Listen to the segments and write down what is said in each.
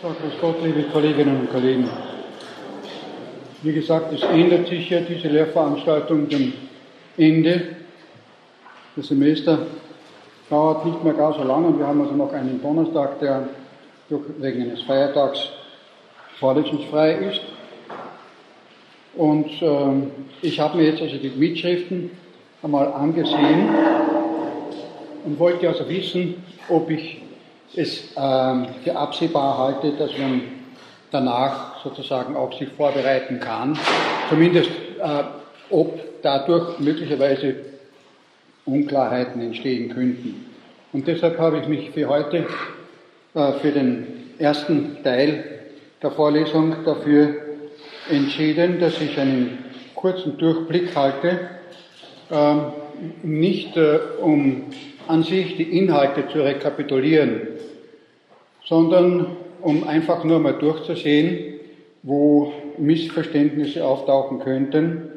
So, grüß Gott, liebe Kolleginnen und Kollegen. Wie gesagt, es ändert sich ja diese Lehrveranstaltung dem Ende. Das Semester dauert nicht mehr gar so lange wir haben also noch einen Donnerstag, der durch, wegen eines Feiertags vorlesungsfrei ist. Und ähm, ich habe mir jetzt also die Mitschriften einmal angesehen und wollte also wissen, ob ich es ähm, für absehbar halte, dass man danach sozusagen auch sich vorbereiten kann. Zumindest äh, ob dadurch möglicherweise Unklarheiten entstehen könnten. Und deshalb habe ich mich für heute, äh, für den ersten Teil der Vorlesung dafür entschieden, dass ich einen kurzen Durchblick halte, äh, nicht äh, um an sich die Inhalte zu rekapitulieren, sondern um einfach nur mal durchzusehen, wo Missverständnisse auftauchen könnten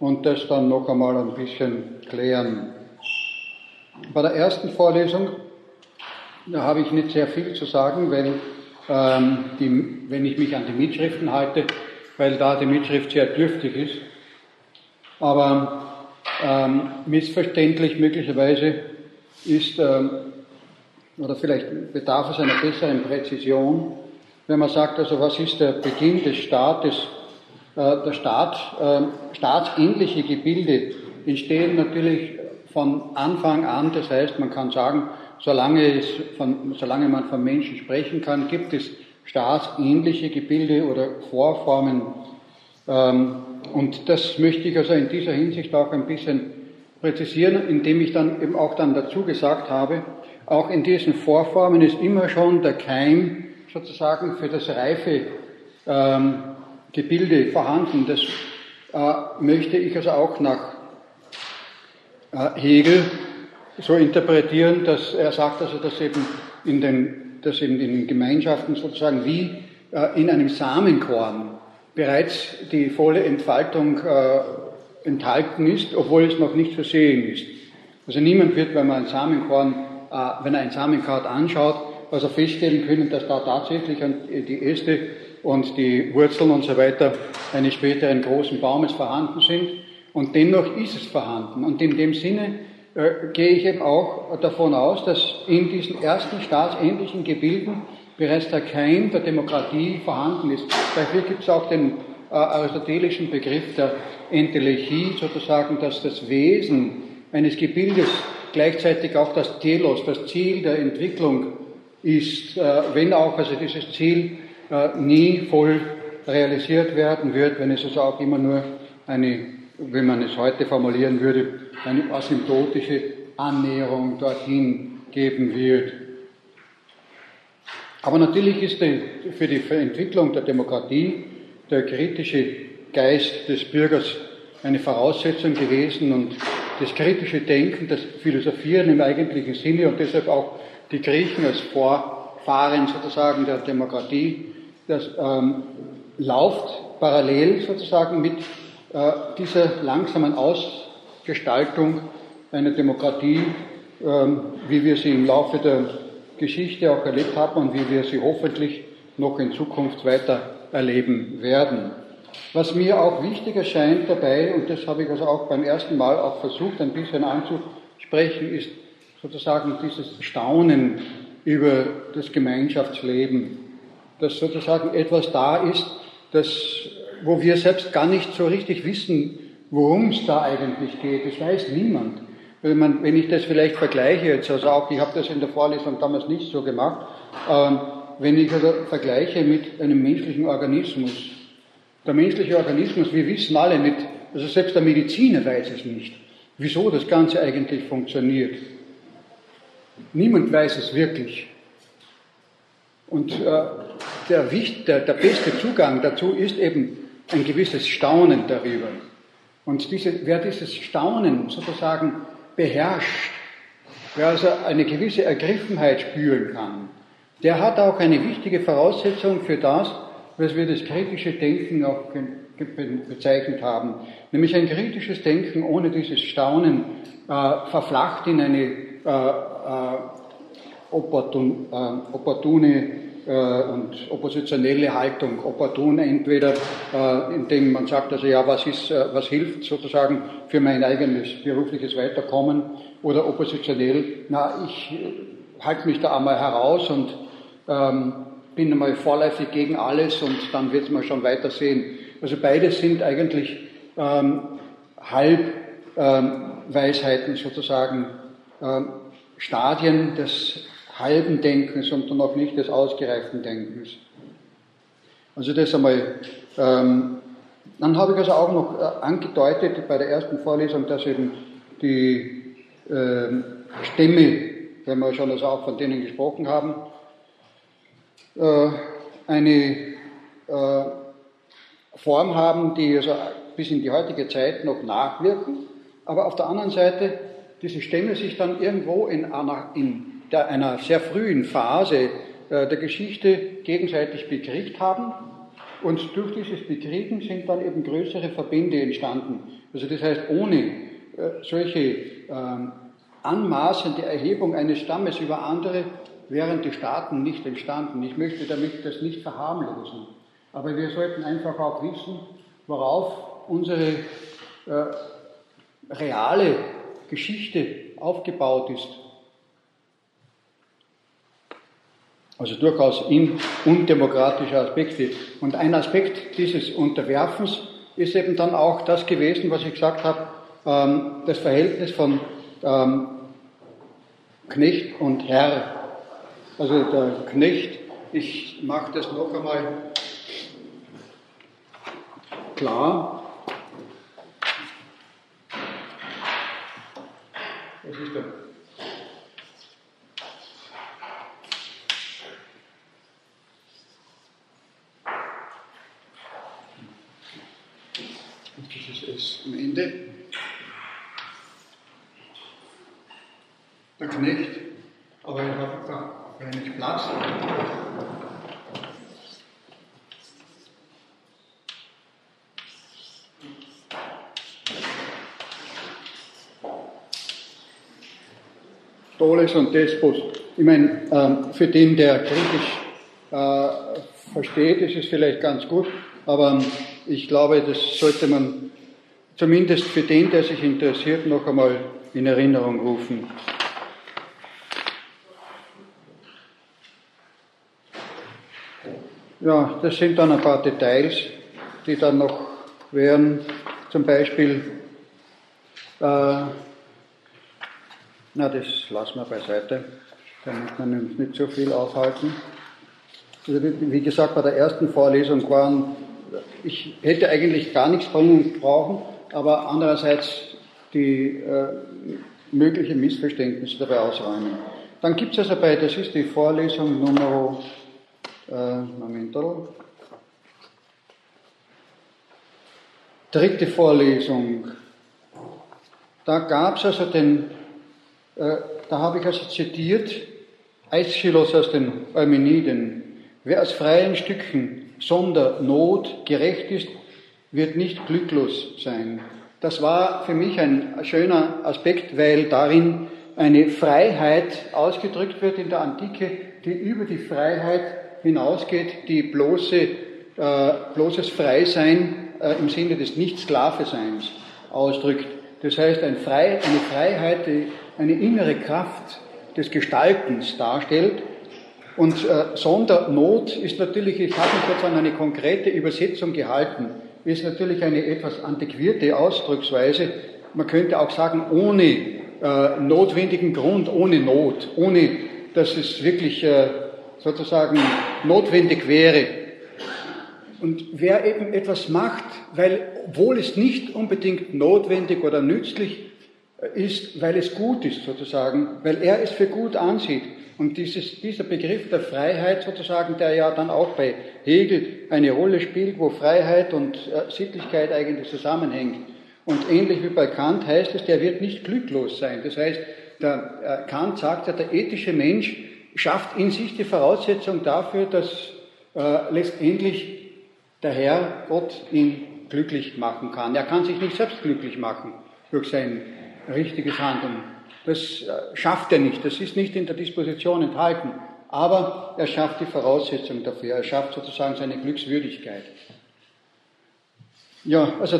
und das dann noch einmal ein bisschen klären. Bei der ersten Vorlesung, da habe ich nicht sehr viel zu sagen, weil ähm, die, wenn ich mich an die Mitschriften halte, weil da die Mitschrift sehr dürftig ist. Aber ähm, missverständlich möglicherweise ist ähm, oder vielleicht bedarf es einer besseren Präzision, wenn man sagt, also was ist der Beginn des Staates? Äh, der Staat, äh, staatsähnliche Gebilde entstehen natürlich von Anfang an, das heißt, man kann sagen, solange, es von, solange man von Menschen sprechen kann, gibt es staatsähnliche Gebilde oder Vorformen. Ähm, und das möchte ich also in dieser Hinsicht auch ein bisschen präzisieren, indem ich dann eben auch dann dazu gesagt habe, auch in diesen Vorformen ist immer schon der Keim sozusagen für das reife ähm, Gebilde vorhanden. Das äh, möchte ich also auch nach äh, Hegel so interpretieren, dass er sagt, also, dass eben in den, dass eben in den Gemeinschaften sozusagen wie äh, in einem Samenkorn bereits die volle Entfaltung äh, enthalten ist, obwohl es noch nicht zu sehen ist. Also niemand wird, wenn man ein Samenkorn äh, wenn er ein Samenkraut anschaut, also feststellen können, dass da tatsächlich die Äste und die Wurzeln und so weiter eines späteren großen Baumes vorhanden sind. Und dennoch ist es vorhanden. Und in dem Sinne äh, gehe ich eben auch davon aus, dass in diesen ersten staatsähnlichen Gebilden bereits der Keim der Demokratie vorhanden ist. Dafür gibt es auch den äh, aristotelischen Begriff der Entelechie, sozusagen, dass das Wesen eines Gebildes gleichzeitig auch das Telos, das Ziel der Entwicklung ist, äh, wenn auch also dieses Ziel äh, nie voll realisiert werden wird, wenn es also auch immer nur eine, wenn man es heute formulieren würde, eine asymptotische Annäherung dorthin geben wird. Aber natürlich ist für die Entwicklung der Demokratie der kritische Geist des Bürgers eine Voraussetzung gewesen und das kritische Denken, das Philosophieren im eigentlichen Sinne und deshalb auch die Griechen als Vorfahren sozusagen der Demokratie, das ähm, lauft parallel sozusagen mit äh, dieser langsamen Ausgestaltung einer Demokratie, ähm, wie wir sie im Laufe der Geschichte auch erlebt haben und wie wir sie hoffentlich noch in Zukunft weiter erleben werden. Was mir auch wichtig erscheint dabei, und das habe ich also auch beim ersten Mal auch versucht ein bisschen anzusprechen, ist sozusagen dieses Staunen über das Gemeinschaftsleben, dass sozusagen etwas da ist, das, wo wir selbst gar nicht so richtig wissen, worum es da eigentlich geht. Das weiß niemand. Wenn, man, wenn ich das vielleicht vergleiche jetzt, also auch, ich habe das in der Vorlesung damals nicht so gemacht, ähm, wenn ich also vergleiche mit einem menschlichen Organismus, der menschliche Organismus, wir wissen alle nicht, also selbst der Mediziner weiß es nicht, wieso das Ganze eigentlich funktioniert. Niemand weiß es wirklich. Und äh, der, der, der beste Zugang dazu ist eben ein gewisses Staunen darüber. Und diese, wer dieses Staunen sozusagen beherrscht, wer also eine gewisse Ergriffenheit spüren kann, der hat auch eine wichtige Voraussetzung für das, was wir das kritische Denken auch bezeichnet haben. Nämlich ein kritisches Denken ohne dieses Staunen äh, verflacht in eine äh, äh, opportun, äh, opportune äh, und oppositionelle Haltung opportun, entweder äh, indem man sagt, also ja, was ist, was hilft sozusagen für mein eigenes berufliches Weiterkommen, oder oppositionell, na, ich halte mich da einmal heraus und ähm, bin einmal vorläufig gegen alles und dann wird man schon weiter sehen. Also beides sind eigentlich ähm, Halbweisheiten ähm, sozusagen, ähm, Stadien des halben Denkens und noch nicht des ausgereiften Denkens. Also das einmal. Ähm, dann habe ich also auch noch äh, angedeutet bei der ersten Vorlesung, dass eben die äh, Stimme, wenn wir schon also auch von denen gesprochen haben, eine äh, Form haben, die also bis in die heutige Zeit noch nachwirken, aber auf der anderen Seite diese Stämme sich dann irgendwo in einer, in einer sehr frühen Phase äh, der Geschichte gegenseitig bekriegt haben. Und durch dieses Bekriegen sind dann eben größere Verbände entstanden. Also das heißt, ohne äh, solche ähm, anmaßende Erhebung eines Stammes über andere wären die Staaten nicht entstanden. Ich möchte damit das nicht verharmlosen. Aber wir sollten einfach auch wissen, worauf unsere äh, reale Geschichte aufgebaut ist. Also durchaus in undemokratische Aspekte. Und ein Aspekt dieses Unterwerfens ist eben dann auch das gewesen, was ich gesagt habe, ähm, das Verhältnis von ähm, Knecht und Herr. Also der Knecht, ich mache das noch einmal klar. Was ist der? am Ende. Der Knecht, aber ich habe da wenig Platz. Doles und Despot. Ich meine, ähm, für den, der kritisch äh, versteht, ist es vielleicht ganz gut, aber ich glaube, das sollte man zumindest für den, der sich interessiert, noch einmal in Erinnerung rufen. Ja, das sind dann ein paar Details, die dann noch wären. Zum Beispiel, äh, na, das lassen wir beiseite, damit wir uns nicht so viel aufhalten. Also, wie gesagt, bei der ersten Vorlesung waren, ich hätte eigentlich gar nichts bringen brauchen, aber andererseits die äh, möglichen Missverständnisse dabei ausräumen. Dann gibt es also bei, das ist die Vorlesung Nummer, äh, Moment, dritte Vorlesung. Da gab es also den, da habe ich also zitiert, Aeschylus aus den Eumeniden. Wer aus freien Stücken sonder Not gerecht ist, wird nicht glücklos sein. Das war für mich ein schöner Aspekt, weil darin eine Freiheit ausgedrückt wird in der Antike, die über die Freiheit hinausgeht, die bloße, äh, bloßes Freisein äh, im Sinne des Nicht-Sklave-Seins ausdrückt. Das heißt, ein Frei, eine Freiheit, die eine innere Kraft des Gestaltens darstellt. Und äh, Sondernot ist natürlich, ich habe mich jetzt an eine konkrete Übersetzung gehalten, ist natürlich eine etwas antiquierte Ausdrucksweise. Man könnte auch sagen, ohne äh, notwendigen Grund, ohne Not, ohne dass es wirklich äh, sozusagen notwendig wäre. Und wer eben etwas macht, weil, obwohl es nicht unbedingt notwendig oder nützlich ist, weil es gut ist sozusagen, weil er es für gut ansieht, und dieses, dieser Begriff der Freiheit sozusagen, der ja dann auch bei Hegel eine Rolle spielt, wo Freiheit und äh, Sittlichkeit eigentlich zusammenhängt. Und ähnlich wie bei Kant heißt es, der wird nicht glücklos sein. Das heißt, der, äh, Kant sagt ja, der ethische Mensch schafft in sich die Voraussetzung dafür, dass äh, letztendlich der Herr Gott ihn glücklich machen kann. Er kann sich nicht selbst glücklich machen durch sein richtiges Handeln. Das äh, schafft er nicht, das ist nicht in der Disposition enthalten. Aber er schafft die Voraussetzung dafür, er schafft sozusagen seine Glückswürdigkeit. Ja, also,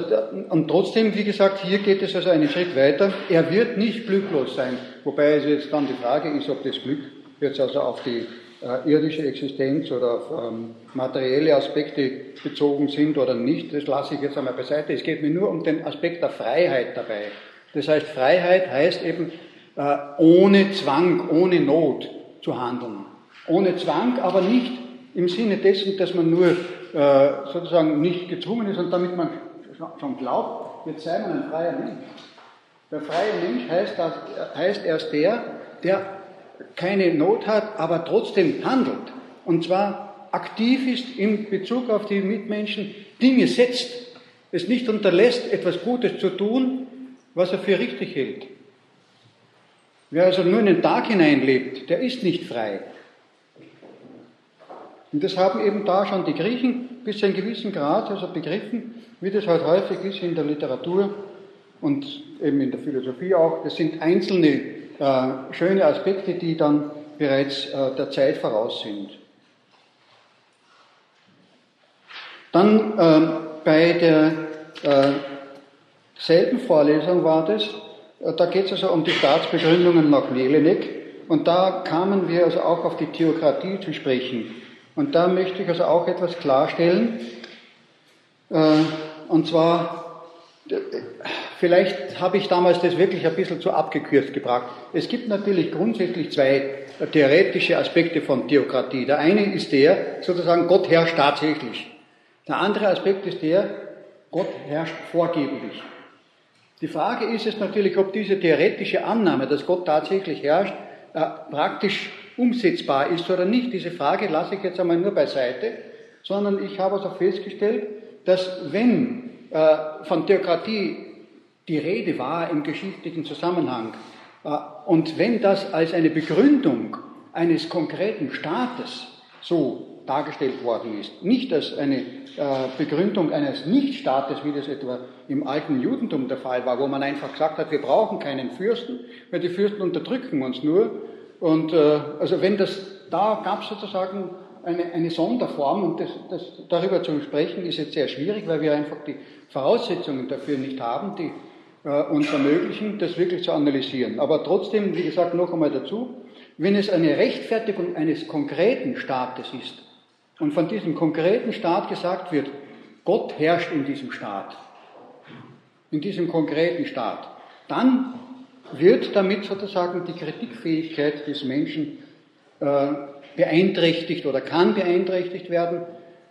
und trotzdem, wie gesagt, hier geht es also einen Schritt weiter. Er wird nicht glücklos sein. Wobei es jetzt dann die Frage ist, ob das Glück jetzt also auf die äh, irdische Existenz oder auf ähm, materielle Aspekte bezogen sind oder nicht, das lasse ich jetzt einmal beiseite. Es geht mir nur um den Aspekt der Freiheit dabei. Das heißt, Freiheit heißt eben äh, ohne Zwang, ohne Not zu handeln. Ohne Zwang, aber nicht im Sinne dessen, dass man nur äh, sozusagen nicht gezwungen ist und damit man schon glaubt, jetzt sei man ein freier Mensch. Der freie Mensch heißt, heißt erst der, der keine Not hat, aber trotzdem handelt. Und zwar aktiv ist in Bezug auf die Mitmenschen, Dinge setzt, es nicht unterlässt, etwas Gutes zu tun, was er für richtig hält. Wer also nur in den Tag hineinlebt, der ist nicht frei. Und das haben eben da schon die Griechen bis zu einem gewissen Grad also begriffen, wie das halt häufig ist in der Literatur und eben in der Philosophie auch. Das sind einzelne äh, schöne Aspekte, die dann bereits äh, der Zeit voraus sind. Dann äh, bei der äh, selben Vorlesung war das, äh, da geht es also um die Staatsbegründungen nach Jelinek und da kamen wir also auch auf die Theokratie zu sprechen. Und da möchte ich also auch etwas klarstellen, äh, und zwar Vielleicht habe ich damals das wirklich ein bisschen zu abgekürzt gebracht. Es gibt natürlich grundsätzlich zwei theoretische Aspekte von Theokratie. Der eine ist der, sozusagen, Gott herrscht tatsächlich. Der andere Aspekt ist der, Gott herrscht vorgeblich. Die Frage ist es natürlich, ob diese theoretische Annahme, dass Gott tatsächlich herrscht, äh, praktisch umsetzbar ist oder nicht. Diese Frage lasse ich jetzt einmal nur beiseite, sondern ich habe also festgestellt, dass wenn äh, von Theokratie die Rede war im geschichtlichen Zusammenhang. Äh, und wenn das als eine Begründung eines konkreten Staates so dargestellt worden ist, nicht als eine äh, Begründung eines Nichtstaates, wie das etwa im alten Judentum der Fall war, wo man einfach gesagt hat, wir brauchen keinen Fürsten, weil die Fürsten unterdrücken uns nur. Und äh, also wenn das, da gab es sozusagen eine, eine Sonderform und das, das, darüber zu sprechen ist jetzt sehr schwierig, weil wir einfach die Voraussetzungen dafür nicht haben, die äh, uns ermöglichen, das wirklich zu analysieren. Aber trotzdem, wie gesagt, noch einmal dazu, wenn es eine Rechtfertigung eines konkreten Staates ist und von diesem konkreten Staat gesagt wird, Gott herrscht in diesem Staat, in diesem konkreten Staat, dann wird damit sozusagen die Kritikfähigkeit des Menschen äh, beeinträchtigt oder kann beeinträchtigt werden,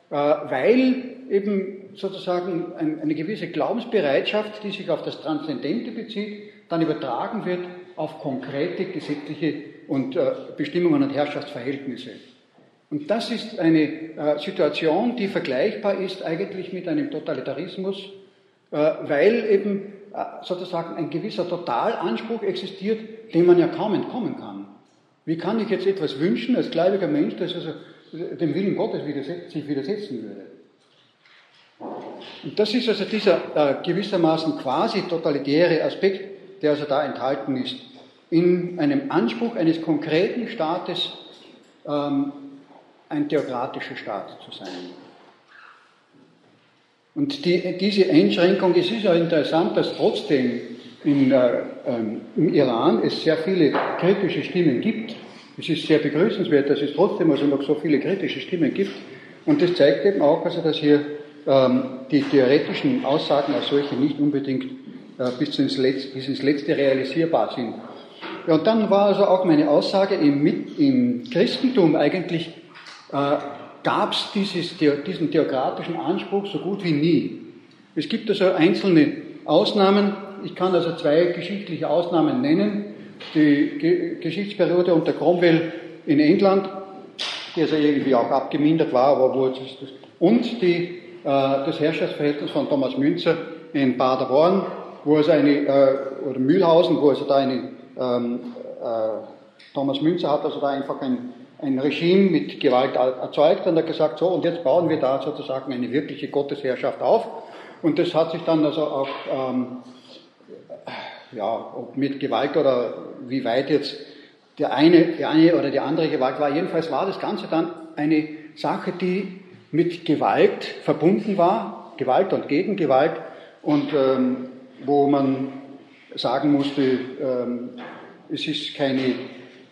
äh, weil eben sozusagen eine gewisse Glaubensbereitschaft, die sich auf das Transzendente bezieht, dann übertragen wird auf konkrete gesetzliche und äh, Bestimmungen und Herrschaftsverhältnisse. Und das ist eine äh, Situation, die vergleichbar ist eigentlich mit einem Totalitarismus, äh, weil eben sozusagen ein gewisser Totalanspruch existiert, dem man ja kaum entkommen kann. Wie kann ich jetzt etwas wünschen als gläubiger Mensch, das also dem Willen Gottes sich widersetzen würde? Und das ist also dieser äh, gewissermaßen quasi totalitäre Aspekt, der also da enthalten ist. In einem Anspruch eines konkreten Staates ähm, ein theokratischer Staat zu sein. Und die, diese Einschränkung, es ist ja interessant, dass trotzdem in, äh, ähm, im Iran es sehr viele kritische Stimmen gibt. Es ist sehr begrüßenswert, dass es trotzdem also noch so viele kritische Stimmen gibt. Und das zeigt eben auch, also, dass hier ähm, die theoretischen Aussagen als solche nicht unbedingt äh, bis ins, Letzte, bis ins Letzte realisierbar sind. Ja, und dann war also auch meine Aussage, im, im Christentum eigentlich äh, gab es diesen theokratischen Anspruch so gut wie nie. Es gibt also einzelne Ausnahmen, ich kann also zwei geschichtliche Ausnahmen nennen. Die Ge Geschichtsperiode unter Cromwell in England, die also irgendwie auch abgemindert war, aber wo es, und die äh, das Herrschaftsverhältnis von Thomas Münzer in Baderborn, wo es eine, äh, oder Mühlhausen, wo also da eine, ähm, äh, Thomas Münzer hat also da einfach ein, ein Regime mit Gewalt erzeugt und hat gesagt, so, und jetzt bauen wir da sozusagen eine wirkliche Gottesherrschaft auf. Und das hat sich dann also auch, ähm, ja, ob mit Gewalt oder wie weit jetzt, der eine, die eine oder die andere Gewalt war. Jedenfalls war das Ganze dann eine Sache, die mit Gewalt verbunden war, Gewalt und Gegengewalt, und ähm, wo man sagen musste, ähm, es ist keine,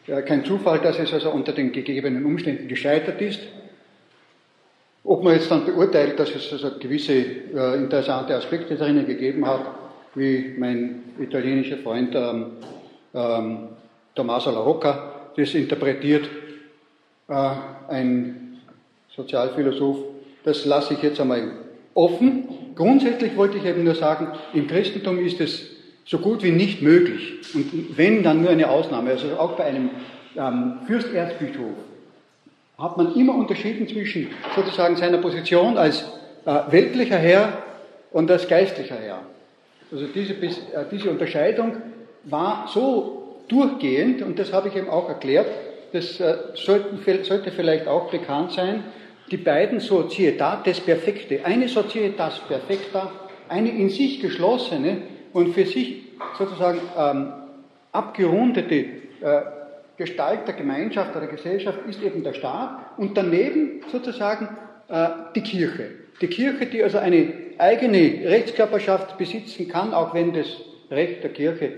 äh, kein Zufall, dass es also unter den gegebenen Umständen gescheitert ist. Ob man jetzt dann beurteilt, dass es also gewisse äh, interessante Aspekte darin gegeben hat, wie mein italienischer Freund ähm, ähm, Tommaso La Rocca das interpretiert, äh, ein Sozialphilosoph, das lasse ich jetzt einmal offen. Grundsätzlich wollte ich eben nur sagen, im Christentum ist es so gut wie nicht möglich. Und wenn, dann nur eine Ausnahme. Also auch bei einem ähm, Fürsterzbischof hat man immer unterschieden zwischen sozusagen seiner Position als äh, weltlicher Herr und als geistlicher Herr. Also diese, äh, diese Unterscheidung war so durchgehend, und das habe ich eben auch erklärt, das äh, sollten, sollte vielleicht auch bekannt sein, die beiden Societates Perfekte, eine Societas Perfecta, eine in sich geschlossene und für sich sozusagen ähm, abgerundete äh, Gestalt der Gemeinschaft oder Gesellschaft ist eben der Staat und daneben sozusagen äh, die Kirche. Die Kirche, die also eine eigene Rechtskörperschaft besitzen kann, auch wenn das Recht der Kirche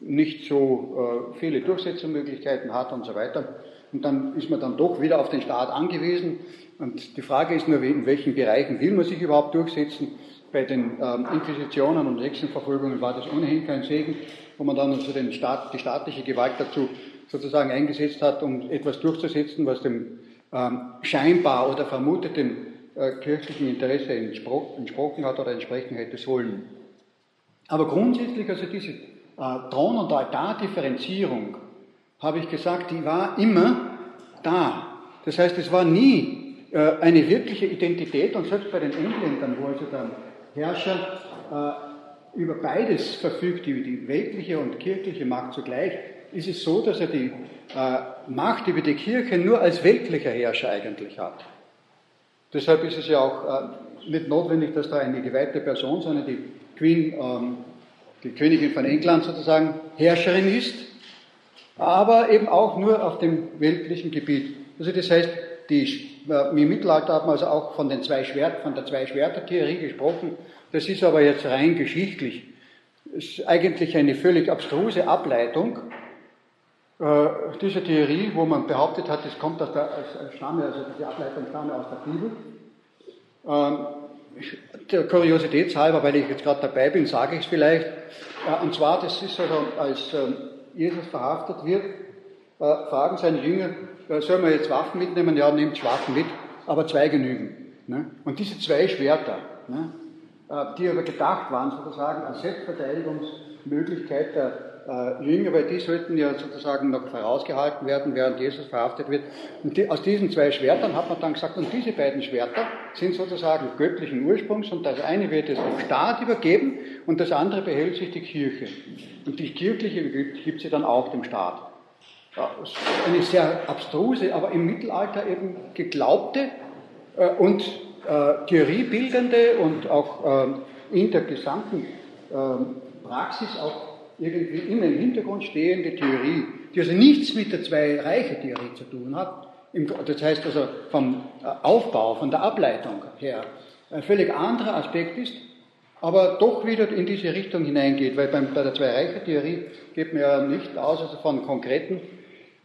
nicht so äh, viele Durchsetzungsmöglichkeiten hat und so weiter. Und dann ist man dann doch wieder auf den Staat angewiesen. Und die Frage ist nur, in welchen Bereichen will man sich überhaupt durchsetzen. Bei den ähm, Inquisitionen und Hexenverfolgungen war das ohnehin kein Segen, wo man dann also den Staat, die staatliche Gewalt dazu sozusagen eingesetzt hat, um etwas durchzusetzen, was dem ähm, scheinbar oder vermuteten äh, kirchlichen Interesse entsprochen hat oder entsprechen hätte sollen. Aber grundsätzlich, also diese äh, Thron- und Altardifferenzierung, habe ich gesagt, die war immer da. Das heißt, es war nie äh, eine wirkliche Identität und selbst bei den Engländern, wo also der Herrscher äh, über beides verfügt, die, die weltliche und kirchliche Macht zugleich, ist es so, dass er die äh, Macht über die Kirche nur als weltlicher Herrscher eigentlich hat. Deshalb ist es ja auch äh, nicht notwendig, dass da eine geweihte Person, sondern die Queen, ähm, die Königin von England sozusagen, Herrscherin ist, aber eben auch nur auf dem weltlichen Gebiet. Also das heißt, die, im Mittelalter hat man also auch von, den zwei Schwert, von der Zwei-Schwerter-Theorie gesprochen. Das ist aber jetzt rein geschichtlich. Das ist eigentlich eine völlig abstruse Ableitung äh, dieser Theorie, wo man behauptet hat, es kommt aus der Stamme, also die Ableitung stamme aus der Bibel. Ähm, der Kuriositätshalber, weil ich jetzt gerade dabei bin, sage ich es vielleicht. Äh, und zwar, das ist also, als äh, Jesus verhaftet wird, äh, fragen seine Jünger, äh, sollen wir jetzt Waffen mitnehmen? Ja, nehmt Waffen mit, aber zwei genügen. Ne? Und diese zwei Schwerter, ne? Äh, die aber gedacht waren sozusagen als Selbstverteidigungsmöglichkeit der äh, Jünger, weil die sollten ja sozusagen noch vorausgehalten werden, während Jesus verhaftet wird. Und die, aus diesen zwei Schwertern hat man dann gesagt, und diese beiden Schwerter sind sozusagen göttlichen Ursprungs und das eine wird es dem Staat übergeben und das andere behält sich die Kirche. Und die kirchliche gibt sie dann auch dem Staat. Eine sehr abstruse, aber im Mittelalter eben geglaubte äh, und äh, theoriebildende und auch äh, in der gesamten ähm, Praxis auch irgendwie immer im Hintergrund stehende Theorie, die also nichts mit der Zwei-Reiche-Theorie zu tun hat, das heißt also vom äh, Aufbau, von der Ableitung her, ein völlig anderer Aspekt ist, aber doch wieder in diese Richtung hineingeht, weil bei der Zwei-Reiche-Theorie geht man ja nicht aus also von konkreten,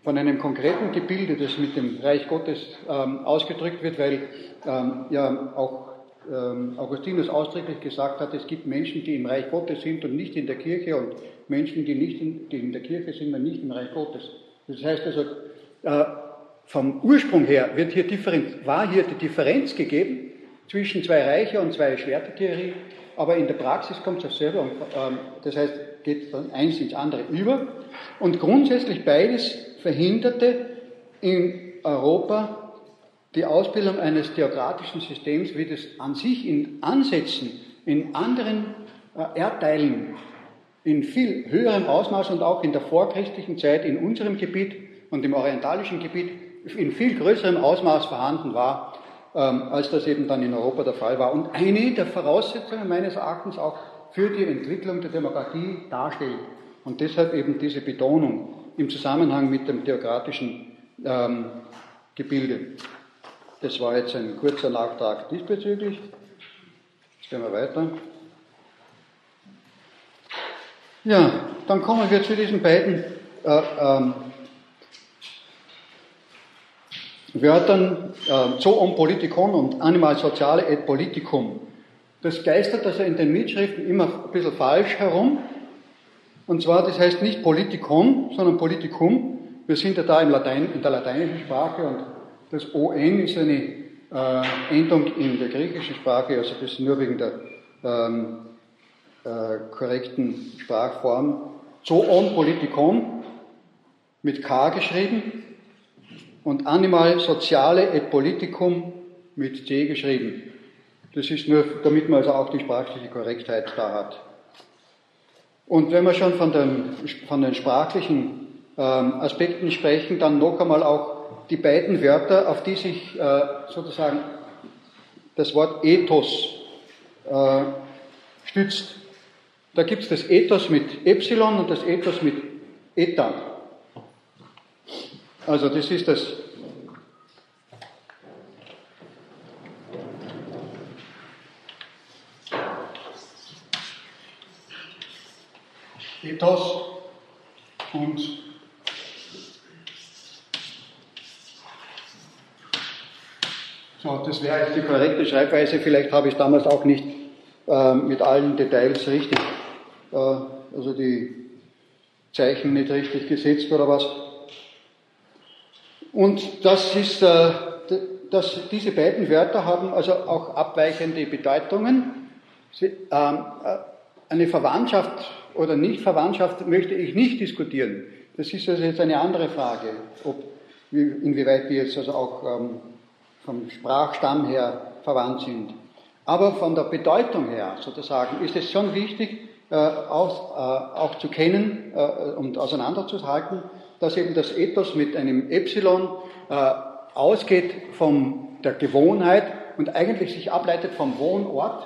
von einem konkreten Gebilde, das mit dem Reich Gottes ähm, ausgedrückt wird, weil ähm, ja auch ähm, Augustinus ausdrücklich gesagt hat, es gibt Menschen, die im Reich Gottes sind und nicht in der Kirche und Menschen, die, nicht in, die in der Kirche sind und nicht im Reich Gottes. Das heißt also, äh, vom Ursprung her wird hier Differenz, war hier die Differenz gegeben zwischen zwei Reiche und zwei Schwertertheorie, aber in der Praxis kommt es selber und ähm, das heißt, geht von eins ins andere über. Und grundsätzlich beides verhinderte in Europa die Ausbildung eines theokratischen Systems, wie das an sich in Ansätzen in anderen äh, Erdteilen in viel höherem Ausmaß und auch in der vorchristlichen Zeit in unserem Gebiet und im orientalischen Gebiet in viel größerem Ausmaß vorhanden war, ähm, als das eben dann in Europa der Fall war. Und eine der Voraussetzungen meines Erachtens auch für die Entwicklung der Demokratie darstellt. Und deshalb eben diese Betonung im Zusammenhang mit dem theokratischen ähm, Gebilde. Das war jetzt ein kurzer Nachtrag diesbezüglich. Jetzt gehen wir weiter. Ja, dann kommen wir zu diesen beiden äh, ähm, Wörtern äh, Zoon Politikon und Animal Soziale et Politicum. Das geistert also in den Mitschriften immer ein bisschen falsch herum. Und zwar, das heißt nicht Politikon, sondern Politicum. Wir sind ja da im Latein, in der lateinischen Sprache und das ON ist eine äh, Endung in der griechischen Sprache, also das nur wegen der ähm, äh, korrekten Sprachform. Zoon Politikon mit K geschrieben und Animal Soziale et Politicum mit C geschrieben. Das ist nur, damit man also auch die sprachliche Korrektheit da hat. Und wenn wir schon von den, von den sprachlichen ähm, Aspekten sprechen, dann noch einmal auch die beiden Wörter, auf die sich äh, sozusagen das Wort Ethos äh, stützt. Da gibt es das Ethos mit Epsilon und das Ethos mit Eta. Also das ist das Ethos und so, das wäre jetzt die korrekte Schreibweise. Vielleicht habe ich damals auch nicht äh, mit allen Details richtig, äh, also die Zeichen nicht richtig gesetzt oder was. Und das ist, äh, dass diese beiden Wörter haben also auch abweichende Bedeutungen. Sie, ähm, äh, eine Verwandtschaft oder Nichtverwandtschaft möchte ich nicht diskutieren. Das ist also jetzt eine andere Frage, ob, inwieweit die jetzt also auch ähm, vom Sprachstamm her verwandt sind. Aber von der Bedeutung her sozusagen ist es schon wichtig, äh, auch, äh, auch zu kennen äh, und auseinanderzuhalten, dass eben das Ethos mit einem Epsilon äh, ausgeht von der Gewohnheit und eigentlich sich ableitet vom Wohnort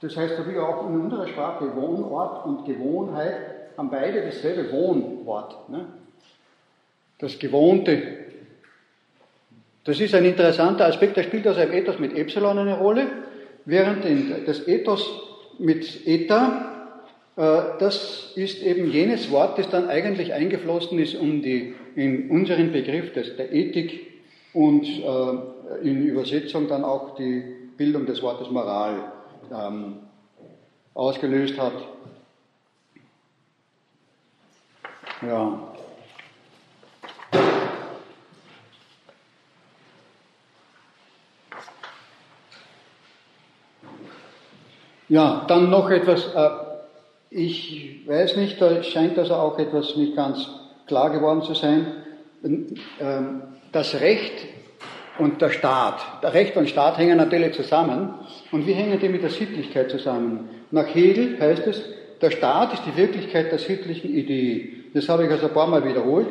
das heißt, so wie auch in unserer Sprache Wohnort und Gewohnheit haben beide dasselbe Wohnwort. Ne? Das Gewohnte. Das ist ein interessanter Aspekt, da spielt also ein Ethos mit Epsilon eine Rolle, während das Ethos mit Eta, äh, das ist eben jenes Wort, das dann eigentlich eingeflossen ist um die, in unseren Begriff des, der Ethik und äh, in Übersetzung dann auch die Bildung des Wortes Moral ähm, ausgelöst hat. Ja. Ja, dann noch etwas, äh, ich weiß nicht, da scheint also auch etwas nicht ganz klar geworden zu sein. Ähm, das Recht und der Staat. Der Recht und Staat hängen natürlich zusammen. Und wie hängen die mit der Sittlichkeit zusammen? Nach Hegel heißt es, der Staat ist die Wirklichkeit der sittlichen Idee. Das habe ich also ein paar Mal wiederholt.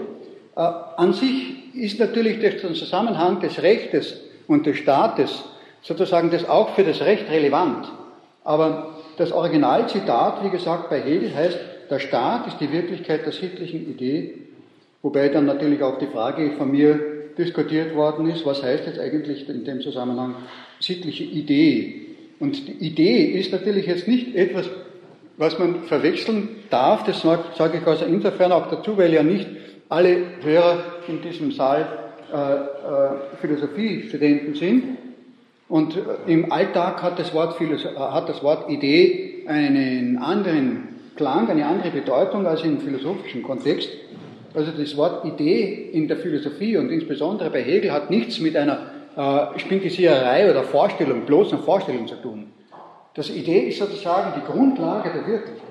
Äh, an sich ist natürlich der Zusammenhang des Rechtes und des Staates sozusagen das auch für das Recht relevant. Aber das Originalzitat, wie gesagt, bei Hegel heißt, der Staat ist die Wirklichkeit der sittlichen Idee, wobei dann natürlich auch die Frage von mir diskutiert worden ist, was heißt jetzt eigentlich in dem Zusammenhang sittliche Idee. Und die Idee ist natürlich jetzt nicht etwas, was man verwechseln darf, das sage ich also insofern auch dazu, weil ja nicht alle Hörer in diesem Saal äh, äh, Philosophiestudenten sind. Und äh, im Alltag hat das, Wort äh, hat das Wort Idee einen anderen Klang, eine andere Bedeutung als im philosophischen Kontext. Also das Wort Idee in der Philosophie und insbesondere bei Hegel hat nichts mit einer äh, Spinkisiererei oder Vorstellung, bloßen Vorstellung zu tun. Das Idee ist sozusagen die Grundlage der Wirklichkeit.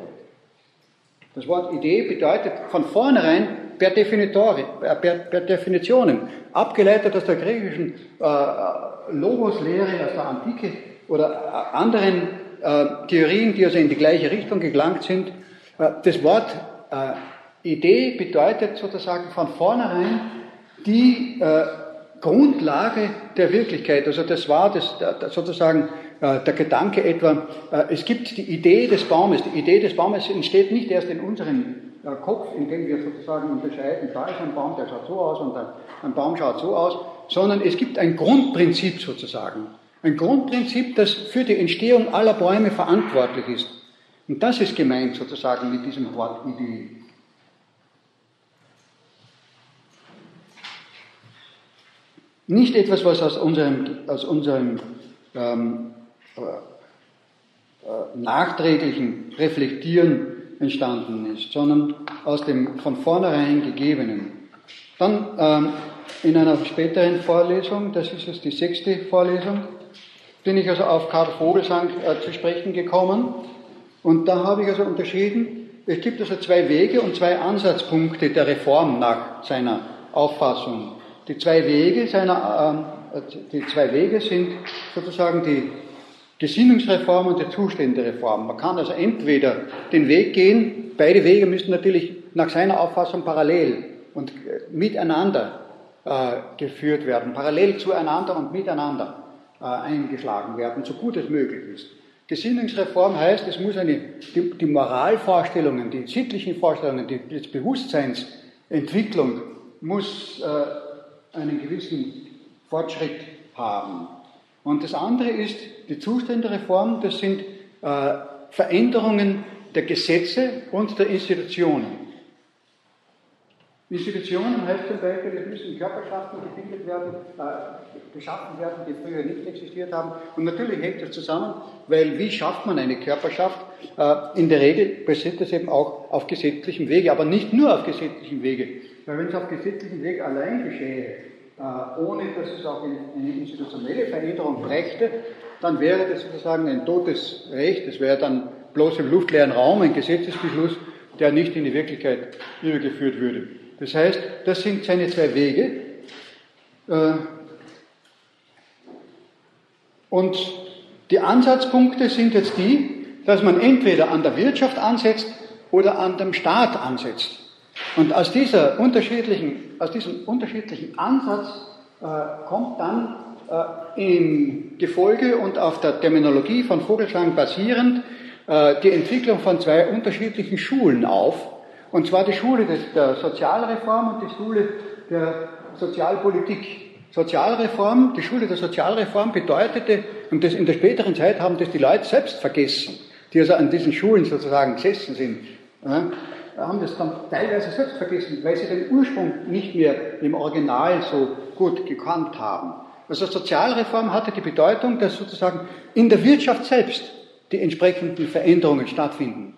Das Wort Idee bedeutet von vornherein per, per, per Definitionen, abgeleitet aus der griechischen äh, Logoslehre, aus der Antike oder äh, anderen äh, Theorien, die also in die gleiche Richtung gelangt sind. Äh, das Wort äh, Idee bedeutet sozusagen von vornherein die äh, Grundlage der Wirklichkeit. Also das war das, sozusagen äh, der Gedanke etwa, äh, es gibt die Idee des Baumes. Die Idee des Baumes entsteht nicht erst in unseren äh, Kopf, in dem wir sozusagen unterscheiden, da ist ein Baum, der schaut so aus und ein Baum schaut so aus, sondern es gibt ein Grundprinzip sozusagen. Ein Grundprinzip, das für die Entstehung aller Bäume verantwortlich ist. Und das ist gemeint sozusagen mit diesem Wort Idee. Nicht etwas, was aus unserem, aus unserem ähm, äh, äh, nachträglichen Reflektieren entstanden ist, sondern aus dem von vornherein gegebenen. Dann ähm, in einer späteren Vorlesung, das ist jetzt die sechste Vorlesung, bin ich also auf Karl Vogelsang äh, zu sprechen gekommen und da habe ich also unterschieden, es gibt also zwei Wege und zwei Ansatzpunkte der Reform nach seiner Auffassung. Die zwei Wege seiner, äh, die zwei Wege sind sozusagen die Gesinnungsreform und die Zuständereform. Man kann also entweder den Weg gehen, beide Wege müssen natürlich nach seiner Auffassung parallel und äh, miteinander äh, geführt werden, parallel zueinander und miteinander äh, eingeschlagen werden, so gut es möglich ist. Gesinnungsreform heißt, es muss eine, die, die Moralvorstellungen, die sittlichen Vorstellungen, die, die Bewusstseinsentwicklung muss äh, einen gewissen Fortschritt haben. Und das andere ist die Zuständereform, das sind äh, Veränderungen der Gesetze und der Institutionen. Institutionen heißt zum Beispiel, es müssen Körperschaften gebildet werden, äh, geschaffen werden, die früher nicht existiert haben. Und natürlich hängt das zusammen, weil wie schafft man eine Körperschaft? Äh, in der Regel passiert das eben auch auf gesetzlichem Wege, aber nicht nur auf gesetzlichem Wege. Weil wenn es auf gesetzlichem Weg allein geschehe, äh, ohne dass es auch eine institutionelle Veränderung brächte, dann wäre das sozusagen ein totes Recht, es wäre dann bloß im luftleeren Raum ein Gesetzesbeschluss, der nicht in die Wirklichkeit übergeführt würde. Das heißt, das sind seine zwei Wege. Äh, und die Ansatzpunkte sind jetzt die, dass man entweder an der Wirtschaft ansetzt oder an dem Staat ansetzt. Und aus, dieser unterschiedlichen, aus diesem unterschiedlichen Ansatz äh, kommt dann äh, im Gefolge und auf der Terminologie von Vogelsang basierend äh, die Entwicklung von zwei unterschiedlichen Schulen auf. Und zwar die Schule der Sozialreform und die Schule der Sozialpolitik. Sozialreform, die Schule der Sozialreform bedeutete, und das in der späteren Zeit haben das die Leute selbst vergessen, die also an diesen Schulen sozusagen gesessen sind. Ja, haben das dann teilweise selbst vergessen, weil sie den Ursprung nicht mehr im Original so gut gekannt haben. Also Sozialreform hatte die Bedeutung, dass sozusagen in der Wirtschaft selbst die entsprechenden Veränderungen stattfinden.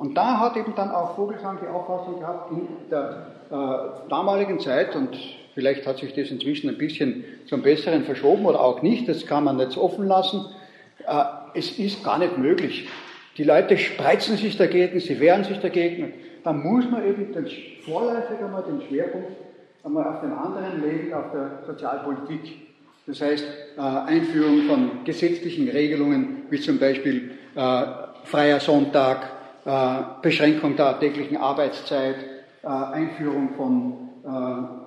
Und da hat eben dann auch Vogelsang die Auffassung gehabt, in der äh, damaligen Zeit, und vielleicht hat sich das inzwischen ein bisschen zum Besseren verschoben oder auch nicht, das kann man jetzt offen lassen, äh, es ist gar nicht möglich. Die Leute spreizen sich dagegen, sie wehren sich dagegen dann muss man eben den, vorläufig einmal den Schwerpunkt einmal auf den anderen legen, auf der Sozialpolitik. Das heißt, äh, Einführung von gesetzlichen Regelungen, wie zum Beispiel äh, freier Sonntag, Beschränkung der täglichen Arbeitszeit, äh, Einführung von äh,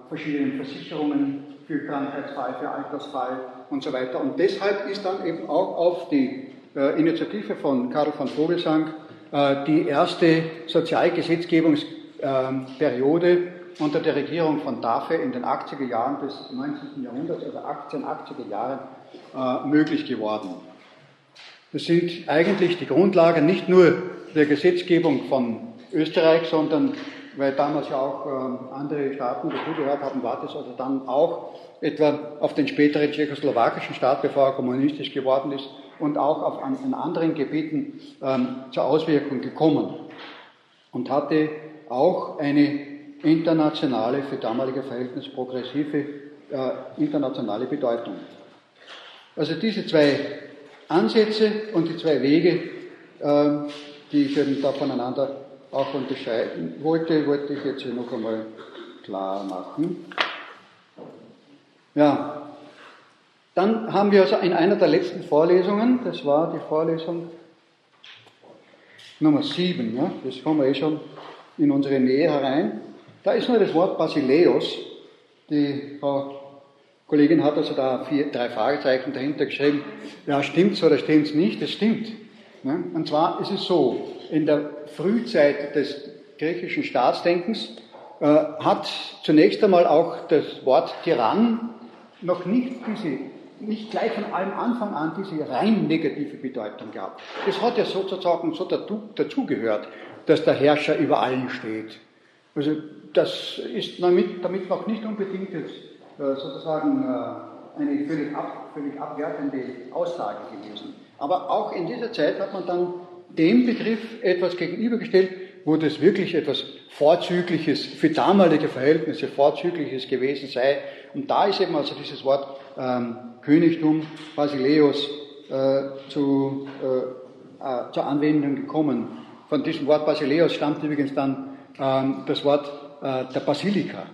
verschiedenen Versicherungen für Krankheitsfall, für Altersfall und so weiter. Und deshalb ist dann eben auch auf die äh, Initiative von Karl von Vogelsang äh, die erste Sozialgesetzgebungsperiode unter der Regierung von Dafe in den 80er Jahren des 19. Jahrhunderts, also 1880er Jahren, äh, möglich geworden. Das sind eigentlich die Grundlagen nicht nur der Gesetzgebung von Österreich, sondern weil damals ja auch ähm, andere Staaten dazugehört haben, war das also dann auch etwa auf den späteren tschechoslowakischen Staat, bevor er kommunistisch geworden ist, und auch auf an, in anderen Gebieten ähm, zur Auswirkung gekommen und hatte auch eine internationale, für damalige Verhältnisse progressive äh, internationale Bedeutung. Also diese zwei Ansätze und die zwei Wege, äh, die ich eben da voneinander auch unterscheiden wollte, wollte ich jetzt hier noch einmal klar machen. Ja, dann haben wir also in einer der letzten Vorlesungen, das war die Vorlesung Nummer 7, ja, das kommen wir eh schon in unsere Nähe herein, da ist nur das Wort Basileus. Die Frau Kollegin hat also da vier, drei Fragezeichen dahinter geschrieben. Ja, stimmt's oder stimmt's nicht? Es stimmt. Und zwar ist es so, in der Frühzeit des griechischen Staatsdenkens, äh, hat zunächst einmal auch das Wort Tyrann noch nicht diese nicht gleich von allem Anfang an diese rein negative Bedeutung gehabt. Das hat ja sozusagen so dazugehört, dass der Herrscher über allen steht. Also das ist damit, damit noch nicht unbedingt jetzt, äh, sozusagen äh, eine völlig, ab, völlig abwertende Aussage gewesen. Aber auch in dieser Zeit hat man dann dem Begriff etwas gegenübergestellt, wo das wirklich etwas Vorzügliches, für damalige Verhältnisse Vorzügliches gewesen sei. Und da ist eben also dieses Wort ähm, Königtum Basileus äh, zu, äh, äh, zur Anwendung gekommen. Von diesem Wort Basileus stammt übrigens dann ähm, das Wort äh, der Basilika.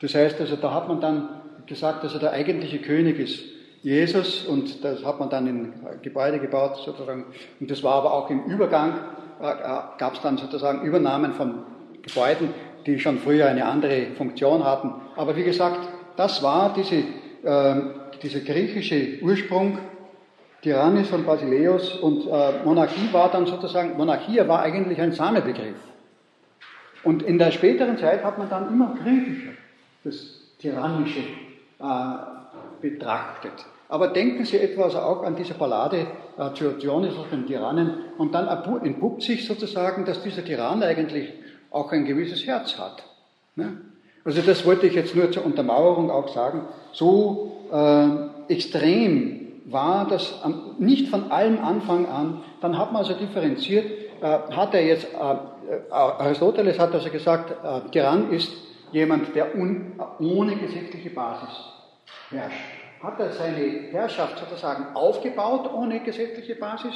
Das heißt also, da hat man dann gesagt, also der eigentliche König ist Jesus und das hat man dann in Gebäude gebaut sozusagen. Und das war aber auch im Übergang, äh, äh gab es dann sozusagen Übernahmen von Gebäuden, die schon früher eine andere Funktion hatten. Aber wie gesagt, das war diese, äh, dieser griechische Ursprung, Tyrannis von Basileus und äh, Monarchie war dann sozusagen, Monarchie war eigentlich ein Samebegriff. Und in der späteren Zeit hat man dann immer griechischer das Tyrannische äh, betrachtet. Aber denken Sie etwa also auch an diese Ballade äh, zu Dionysos den Tyrannen und dann entpuppt sich sozusagen, dass dieser Tyrann eigentlich auch ein gewisses Herz hat. Ne? Also das wollte ich jetzt nur zur Untermauerung auch sagen. So äh, extrem war das nicht von allem Anfang an. Dann hat man also differenziert, äh, hat er jetzt, äh, Aristoteles hat also gesagt, äh, Tyrann ist jemand, der un, ohne gesetzliche Basis herrscht. Hat er seine Herrschaft sozusagen aufgebaut ohne gesetzliche Basis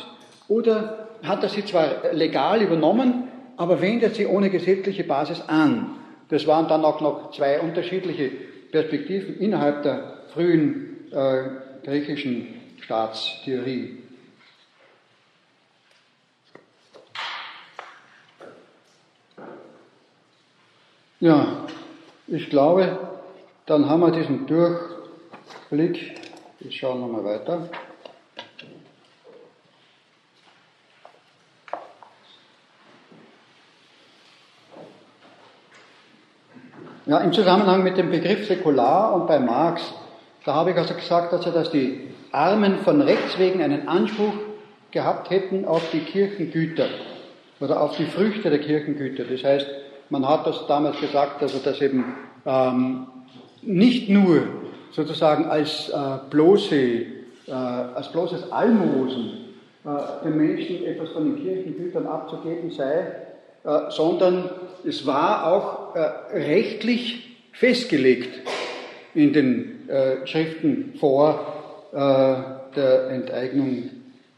oder hat er sie zwar legal übernommen, aber wendet sie ohne gesetzliche Basis an? Das waren dann auch noch zwei unterschiedliche Perspektiven innerhalb der frühen äh, griechischen Staatstheorie. Ja, ich glaube, dann haben wir diesen Durchblick. Ich schaue nochmal weiter. Ja, im Zusammenhang mit dem Begriff säkular und bei Marx, da habe ich also gesagt, also, dass die Armen von Rechts wegen einen Anspruch gehabt hätten auf die Kirchengüter oder auf die Früchte der Kirchengüter. Das heißt, man hat das damals gesagt, also dass eben ähm, nicht nur sozusagen als, äh, bloße, äh, als bloßes Almosen äh, den Menschen etwas von den Kirchengütern abzugeben sei, äh, sondern es war auch äh, rechtlich festgelegt in den äh, Schriften vor der Enteignung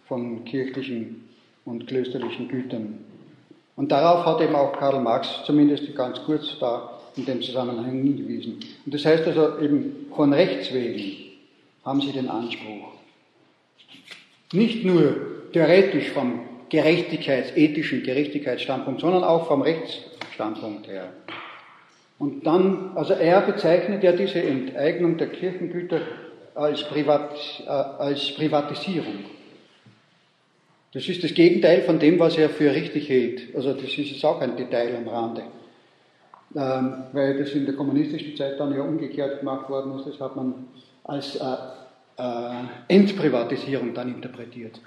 von kirchlichen und klösterlichen Gütern. Und darauf hat eben auch Karl Marx zumindest ganz kurz da in dem Zusammenhang hingewiesen. Und das heißt also eben von Rechts wegen haben sie den Anspruch. Nicht nur theoretisch vom Gerechtigkeits-, ethischen Gerechtigkeitsstandpunkt, sondern auch vom Rechtsstandpunkt her. Und dann, also er bezeichnet ja diese Enteignung der Kirchengüter als, Privat, äh, als Privatisierung. Das ist das Gegenteil von dem, was er für richtig hält. Also das ist jetzt auch ein Detail am Rande. Ähm, weil das in der kommunistischen Zeit dann ja umgekehrt gemacht worden ist, das hat man als äh, äh, Entprivatisierung dann interpretiert.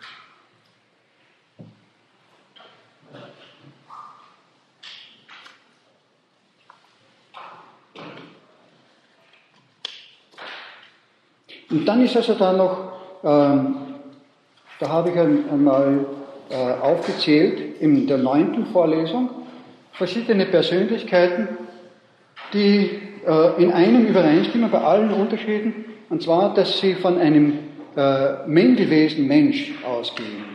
Und dann ist also da noch, ähm, da habe ich einmal äh, aufgezählt in der neunten Vorlesung, verschiedene Persönlichkeiten, die äh, in einem übereinstimmen bei allen Unterschieden, und zwar, dass sie von einem äh, Männliwesen Mensch ausgehen.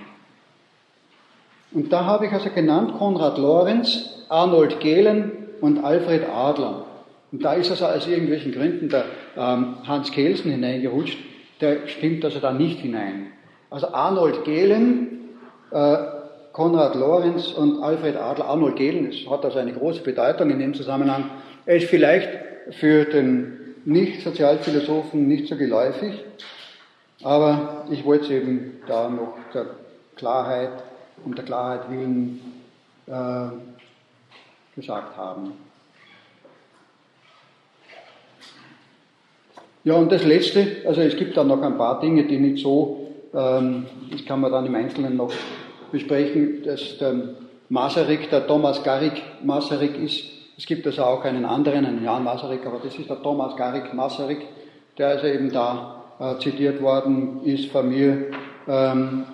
Und da habe ich also genannt Konrad Lorenz, Arnold Gehlen und Alfred Adler. Und da ist also aus irgendwelchen Gründen der ähm, Hans Kelsen hineingerutscht, der stimmt also da nicht hinein. Also Arnold Gehlen, äh, Konrad Lorenz und Alfred Adler. Arnold Gehlen hat also eine große Bedeutung in dem Zusammenhang. Er ist vielleicht für den Nicht-Sozialphilosophen nicht so geläufig, aber ich wollte es eben da noch der Klarheit, um der Klarheit willen äh, gesagt haben. Ja, und das Letzte, also es gibt da noch ein paar Dinge, die nicht so, ähm, das kann man dann im Einzelnen noch besprechen, dass der Masaryk, der Thomas Garrick Masaryk ist. Es gibt also auch einen anderen, einen Jan Masaryk, aber das ist der Thomas Garrick Masaryk, der also eben da äh, zitiert worden ist von mir. Ähm,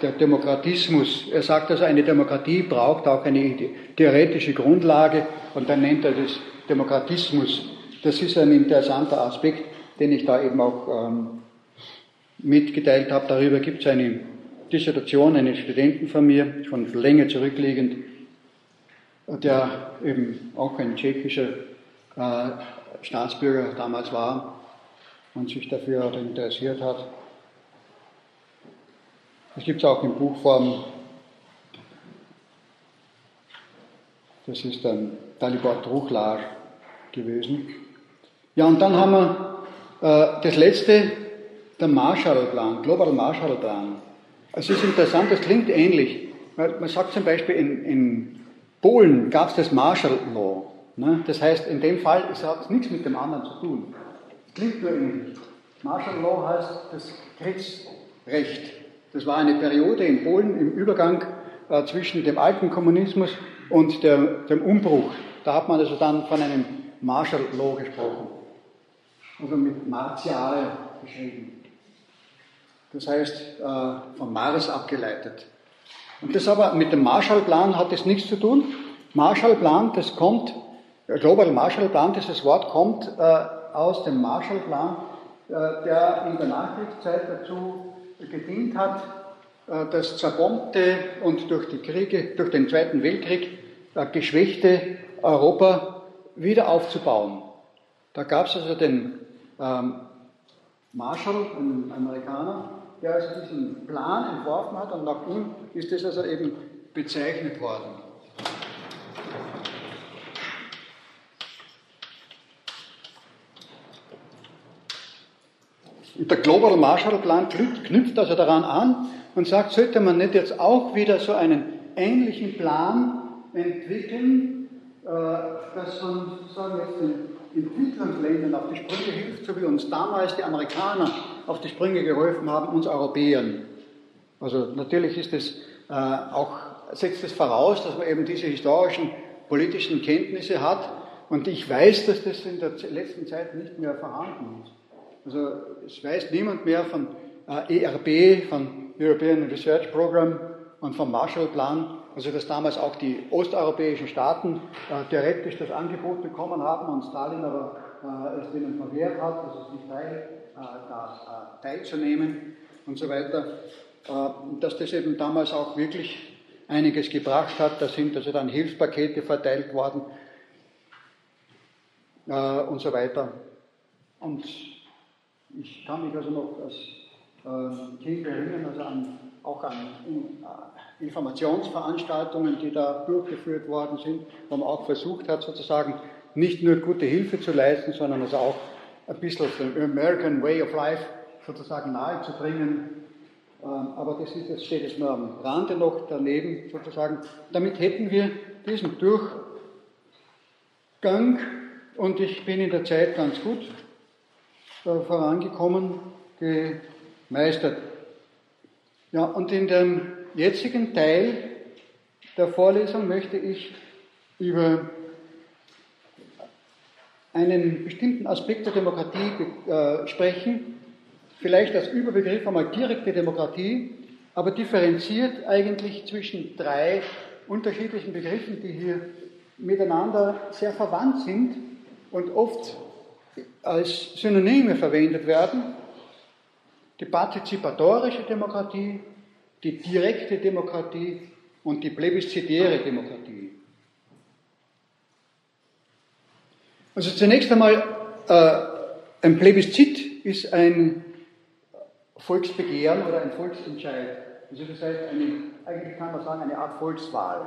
der Demokratismus, er sagt also, eine Demokratie braucht auch eine theoretische Grundlage und dann nennt er das Demokratismus. Das ist ein interessanter Aspekt den ich da eben auch ähm, mitgeteilt habe. Darüber gibt es eine Dissertation eines Studenten von mir, schon länger zurückliegend, der eben auch ein tschechischer äh, Staatsbürger damals war und sich dafür interessiert hat. Das gibt es auch in Buchform. Das ist dann Dalibor Truchlar gewesen. Ja, und dann haben wir äh, das letzte, der Marshallplan, Global Marshallplan. Es ist interessant, das klingt ähnlich. Man sagt zum Beispiel, in, in Polen gab es das Marshall Law. Ne? Das heißt, in dem Fall hat es nichts mit dem anderen zu tun. Es klingt nur ähnlich. Marshall Law heißt das Kriegsrecht. Das war eine Periode in Polen im Übergang äh, zwischen dem alten Kommunismus und der, dem Umbruch. Da hat man also dann von einem Marshall Law gesprochen also mit Martiale geschrieben. Das heißt, äh, von Mars abgeleitet. Und das aber mit dem Marshallplan hat es nichts zu tun. Marshallplan, das kommt, Global Marshallplan, dieses Wort kommt äh, aus dem Marshallplan, äh, der in der Nachkriegszeit dazu gedient hat, das zerbombte und durch die Kriege, durch den Zweiten Weltkrieg geschwächte Europa wieder aufzubauen. Da gab es also den ähm, Marshall, ein Amerikaner, der also diesen Plan entworfen hat und nach ihm ist das also eben bezeichnet worden. Und der Global Marshall Plan knüpft also daran an und sagt, sollte man nicht jetzt auch wieder so einen ähnlichen Plan entwickeln, äh, dass man sozusagen jetzt den Entwicklungsländern auf die Sprünge hilft, so wie uns damals die Amerikaner auf die Sprünge geholfen haben, uns Europäern. Also natürlich ist es äh, auch, setzt es voraus, dass man eben diese historischen politischen Kenntnisse hat. Und ich weiß, dass das in der letzten Zeit nicht mehr vorhanden ist. Also es weiß niemand mehr von äh, ERP, von European Research Program und vom Marshallplan, also dass damals auch die osteuropäischen Staaten äh, theoretisch das Angebot bekommen haben und Stalin aber äh, es ihnen verwehrt hat, also sich teil, äh, da, äh, teilzunehmen und so weiter. Äh, dass das eben damals auch wirklich einiges gebracht hat. Da sind also dann Hilfspakete verteilt worden äh, und so weiter. Und ich kann mich also noch als Kind erinnern, also an, auch an Informationsveranstaltungen, die da durchgeführt worden sind, wo man auch versucht hat, sozusagen nicht nur gute Hilfe zu leisten, sondern also auch ein bisschen den American Way of Life sozusagen nahezubringen. Ähm, aber das ist, jetzt steht jetzt nur am Rande noch daneben sozusagen. Damit hätten wir diesen Durchgang und ich bin in der Zeit ganz gut äh, vorangekommen, gemeistert. Ja, und in dem jetzigen Teil der Vorlesung möchte ich über einen bestimmten Aspekt der Demokratie äh, sprechen, vielleicht als Überbegriff einmal direkte Demokratie, aber differenziert eigentlich zwischen drei unterschiedlichen Begriffen, die hier miteinander sehr verwandt sind und oft als Synonyme verwendet werden. Die partizipatorische Demokratie, die direkte Demokratie und die plebiszitäre Demokratie. Also zunächst einmal, äh, ein Plebiszit ist ein Volksbegehren oder ein Volksentscheid. Also das heißt, eine, eigentlich kann man sagen, eine Art Volkswahl.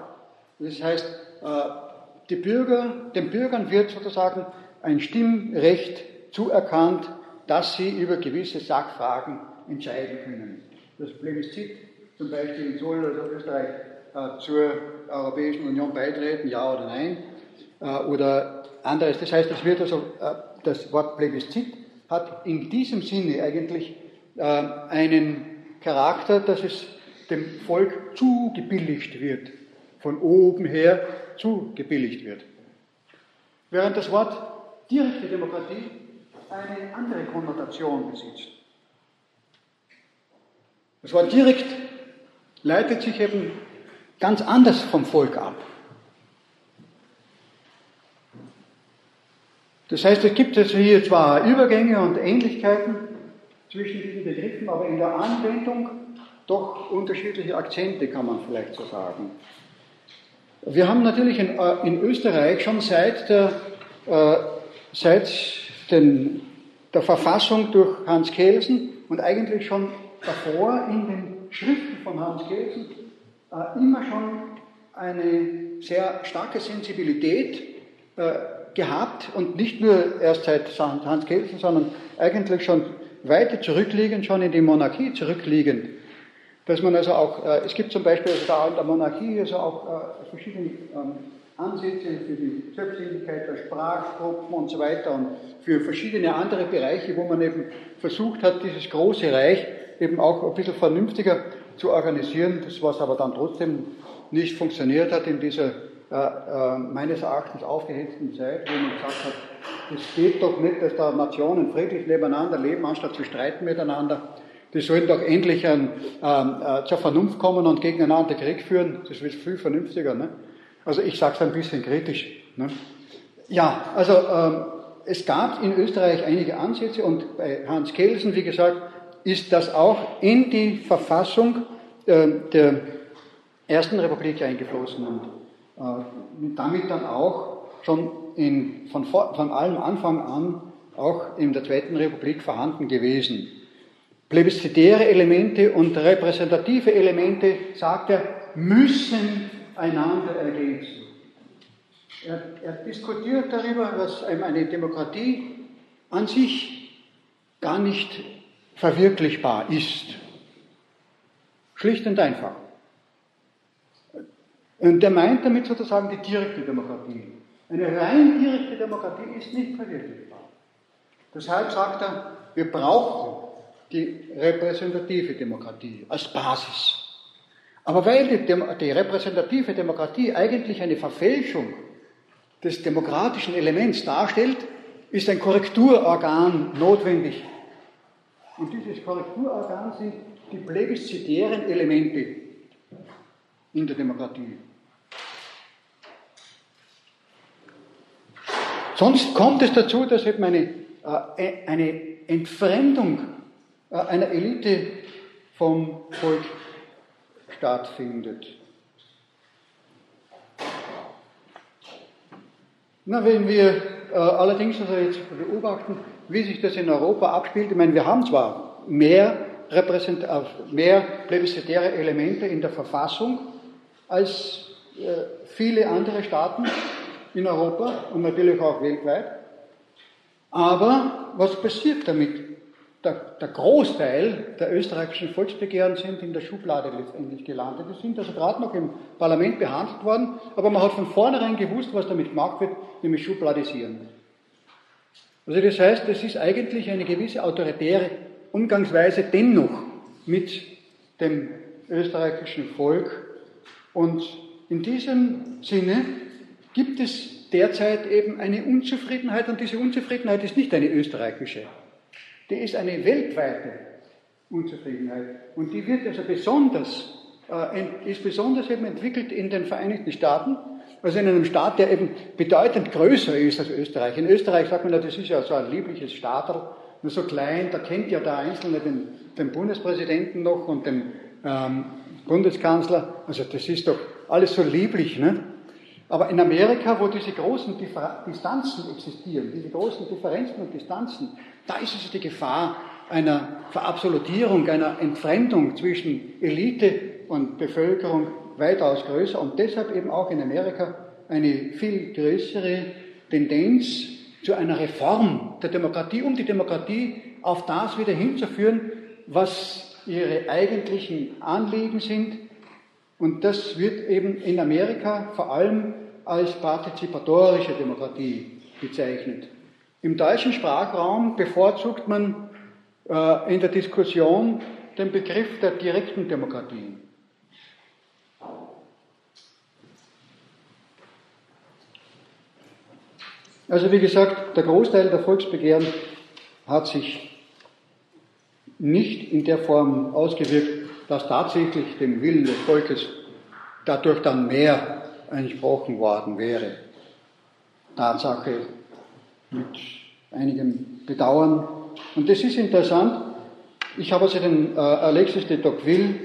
Das heißt, äh, Bürger, den Bürgern wird sozusagen ein Stimmrecht zuerkannt, dass sie über gewisse Sachfragen entscheiden können. Das Plebiszit zum Beispiel in Zoll oder Österreich äh, zur Europäischen Union beitreten, ja oder nein, äh, oder anderes. Das heißt, es wird also, äh, das Wort Plebiszit hat in diesem Sinne eigentlich äh, einen Charakter, dass es dem Volk zugebilligt wird, von oben her zugebilligt wird. Während das Wort direkte Demokratie eine andere Konnotation besitzt. Das Wort direkt leitet sich eben ganz anders vom Volk ab. Das heißt, es gibt also hier zwar Übergänge und Ähnlichkeiten zwischen diesen Begriffen, aber in der Anwendung doch unterschiedliche Akzente, kann man vielleicht so sagen. Wir haben natürlich in, äh, in Österreich schon seit, der, äh, seit den, der Verfassung durch Hans Kelsen und eigentlich schon davor in den Schriften von Hans Kelsen äh, immer schon eine sehr starke Sensibilität äh, gehabt und nicht nur erst seit Hans Kelsen, sondern eigentlich schon weiter zurückliegend, schon in die Monarchie zurückliegend. Dass man also auch, äh, es gibt zum Beispiel also da in der Monarchie also auch äh, verschiedene ähm, Ansätze für die Selbstständigkeit der Sprachgruppen und so weiter und für verschiedene andere Bereiche, wo man eben versucht hat, dieses große Reich eben auch ein bisschen vernünftiger zu organisieren, das was aber dann trotzdem nicht funktioniert hat in dieser äh, meines Erachtens aufgehetzten Zeit, wo man gesagt hat, es geht doch nicht, dass da Nationen friedlich nebeneinander leben, anstatt zu streiten miteinander. Die sollen doch endlich ein, ähm, äh, zur Vernunft kommen und gegeneinander Krieg führen. Das wird viel vernünftiger. Ne? Also ich sage es ein bisschen kritisch. Ne? Ja, also ähm, es gab in Österreich einige Ansätze und bei Hans Kelsen, wie gesagt, ist das auch in die Verfassung äh, der Ersten Republik eingeflossen damit dann auch schon in, von, von allem Anfang an auch in der Zweiten Republik vorhanden gewesen. Plebiszitäre Elemente und repräsentative Elemente, sagt er, müssen einander ergänzen. Er, er diskutiert darüber, dass eine Demokratie an sich gar nicht verwirklichbar ist. Schlicht und einfach. Und er meint damit sozusagen die direkte Demokratie. Eine rein direkte Demokratie ist nicht verwirklichbar. Deshalb sagt er, wir brauchen die repräsentative Demokratie als Basis. Aber weil die, die, repräsentative Demokratie eigentlich eine Verfälschung des demokratischen Elements darstellt, ist ein Korrekturorgan notwendig. Und dieses Korrekturorgan sind die plebiszitären Elemente in der Demokratie. Sonst kommt es dazu, dass eben eine, äh, eine Entfremdung äh, einer Elite vom Volk stattfindet. Na, wenn wir äh, allerdings also jetzt beobachten, wie sich das in Europa abspielt, ich meine, wir haben zwar mehr, Repräsent äh, mehr plebiszitäre Elemente in der Verfassung als äh, viele andere Staaten, in Europa und natürlich auch weltweit. Aber was passiert damit? Der, der, Großteil der österreichischen Volksbegehren sind in der Schublade letztendlich gelandet. Die sind also gerade noch im Parlament behandelt worden, aber man hat von vornherein gewusst, was damit gemacht wird, nämlich schubladisieren. Also das heißt, es ist eigentlich eine gewisse autoritäre Umgangsweise dennoch mit dem österreichischen Volk. Und in diesem Sinne gibt es derzeit eben eine Unzufriedenheit und diese Unzufriedenheit ist nicht eine österreichische, die ist eine weltweite Unzufriedenheit und die wird also besonders, äh, ist besonders eben entwickelt in den Vereinigten Staaten, also in einem Staat, der eben bedeutend größer ist als Österreich. In Österreich sagt man, ja, das ist ja so ein liebliches Staatel, nur so klein, da kennt ja der Einzelne den, den Bundespräsidenten noch und den ähm, Bundeskanzler, also das ist doch alles so lieblich, ne? Aber in Amerika, wo diese großen Distanzen existieren, diese großen Differenzen und Distanzen, da ist also die Gefahr einer Verabsolutierung, einer Entfremdung zwischen Elite und Bevölkerung weitaus größer und deshalb eben auch in Amerika eine viel größere Tendenz zu einer Reform der Demokratie, um die Demokratie auf das wieder hinzuführen, was ihre eigentlichen Anliegen sind, Und das wird eben in Amerika vor allem als partizipatorische Demokratie bezeichnet. Im deutschen Sprachraum bevorzugt man äh, in der Diskussion den Begriff der direkten Demokratie. Also wie gesagt, der Großteil der Volksbegehren hat sich nicht in der Form ausgewirkt, dass tatsächlich dem Willen des Volkes dadurch dann mehr entsprochen worden wäre. Tatsache mit einigem Bedauern. Und das ist interessant. Ich habe also den äh, Alexis de Tocqueville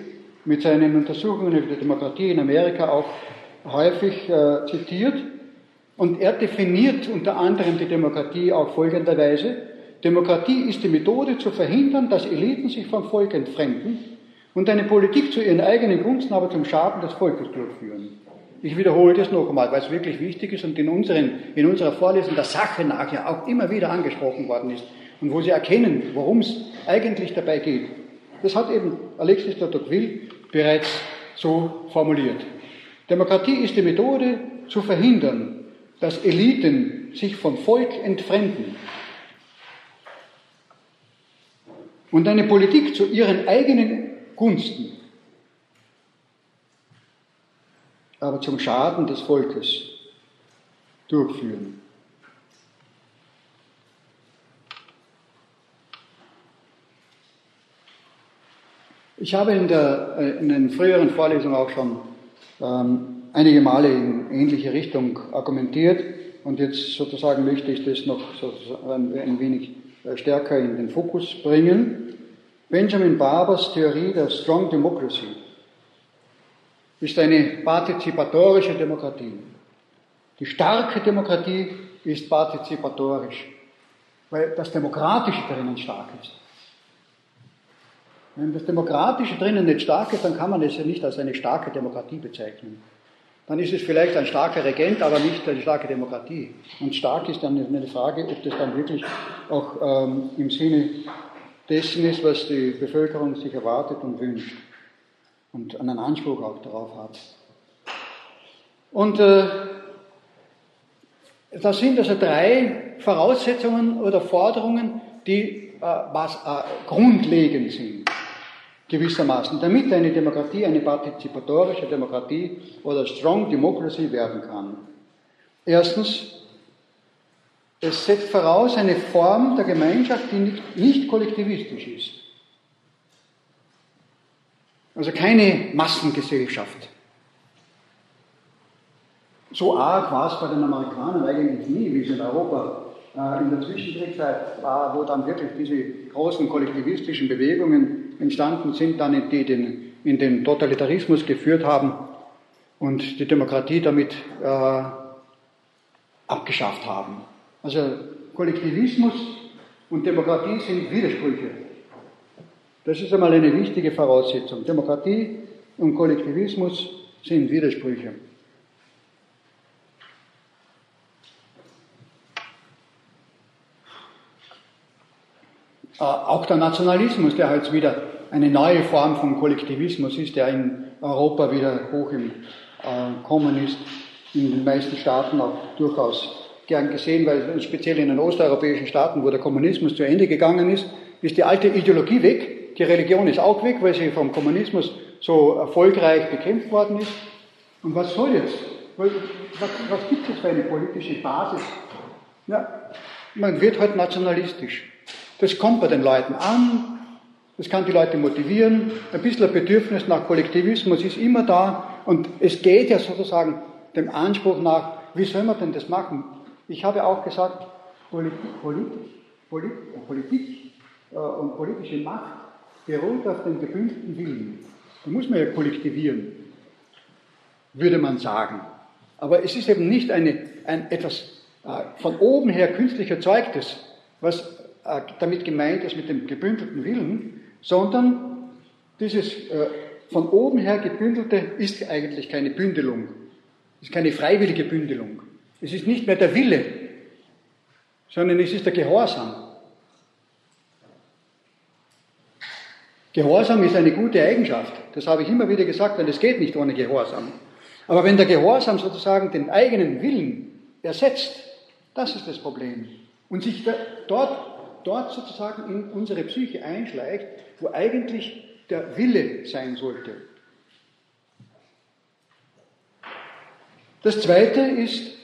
mit seinen Untersuchungen über die Demokratie in Amerika auch häufig äh, zitiert. Und er definiert unter anderem die Demokratie auch folgenderweise. Demokratie ist die Methode zu verhindern, dass Eliten sich vom Volk entfremden und eine Politik zu ihren eigenen Gunsten, aber zum Schaden des Volkes durchführen. Ich wiederhole das noch einmal, weil es wirklich wichtig ist und in, unseren, in unserer Vorlesung der Sache nach ja auch immer wieder angesprochen worden ist und wo Sie erkennen, worum es eigentlich dabei geht. Das hat eben Alexis de Tocqueville bereits so formuliert. Demokratie ist die Methode zu verhindern, dass Eliten sich vom Volk entfremden und eine Politik zu ihren eigenen Gunsten aber zum Schaden des Volkes durchführen. Ich habe in, der, äh, in den früheren Vorlesungen auch schon ähm, einige Male in ähnliche Richtung argumentiert und jetzt sozusagen möchte ich das noch ein, wenig äh, stärker in den Fokus bringen. Benjamin Barbers Theorie der Strong Democracy ist eine partizipatorische Demokratie. Die starke Demokratie ist partizipatorisch, weil das Demokratische drinnen stark ist. Wenn das Demokratische drinnen nicht stark ist, dann kann man es ja nicht als eine starke Demokratie bezeichnen. Dann ist es vielleicht ein starker Regent, aber nicht eine starke Demokratie. Und stark ist dann eine Frage, ob das dann wirklich auch ähm, im Sinne dessen ist, was die Bevölkerung sich erwartet und wünscht und einen Anspruch auch darauf hat. Und äh, das sind also drei Voraussetzungen oder Forderungen, die äh, was äh, grundlegend sind, gewissermaßen, damit eine Demokratie eine partizipatorische Demokratie oder Strong Democracy werden kann. Erstens, es setzt voraus eine Form der Gemeinschaft, die nicht, kollektivistisch ist. Also keine Massengesellschaft. So arg war es bei den Amerikanern eigentlich nie, wie es in Europa äh, in der Zwischenkriegszeit war, wo dann wirklich diese großen kollektivistischen Bewegungen entstanden sind, dann die den, in den Totalitarismus geführt haben und die Demokratie damit äh, abgeschafft haben. Also Kollektivismus und Demokratie sind Widersprüche. Das ist einmal eine wichtige Voraussetzung. Demokratie und Kollektivismus sind Widersprüche. Äh, auch der Nationalismus, der jetzt wieder eine neue Form von Kollektivismus ist, der in Europa wieder hoch im äh, Kommen ist, in den meisten Staaten auch durchaus gern gesehen, weil speziell in den osteuropäischen Staaten, wo der Kommunismus zu Ende gegangen ist, ist die alte Ideologie weg die Religion ist auch weg, weil sie vom Kommunismus so erfolgreich bekämpft worden ist. Und was soll jetzt? Was, was gibt es für eine politische Basis? Ja, man wird halt nationalistisch. Das kommt bei den Leuten an, das kann die Leute motivieren. Ein bisschen ein Bedürfnis nach Kollektivismus ist immer da. Und es geht ja sozusagen dem Anspruch nach, wie soll man denn das machen? Ich habe auch gesagt, Politik, Politik, Politik äh, und politische Macht beruht auf dem gebündelten Willen. Da muss man ja kollektivieren, würde man sagen. Aber es ist eben nicht eine, ein etwas äh, von oben her künstlich erzeugtes, was äh, damit gemeint ist mit dem gebündelten Willen, sondern dieses äh, von oben her gebündelte ist eigentlich keine Bündelung, ist keine freiwillige Bündelung. Es ist nicht mehr der Wille, sondern es ist der Gehorsam. Gehorsam ist eine gute Eigenschaft. Das habe ich immer wieder gesagt, weil es geht nicht ohne Gehorsam. Aber wenn der Gehorsam sozusagen den eigenen Willen ersetzt, das ist das Problem. Und sich da, dort, dort sozusagen in unsere Psyche einschleicht, wo eigentlich der Wille sein sollte. Das zweite ist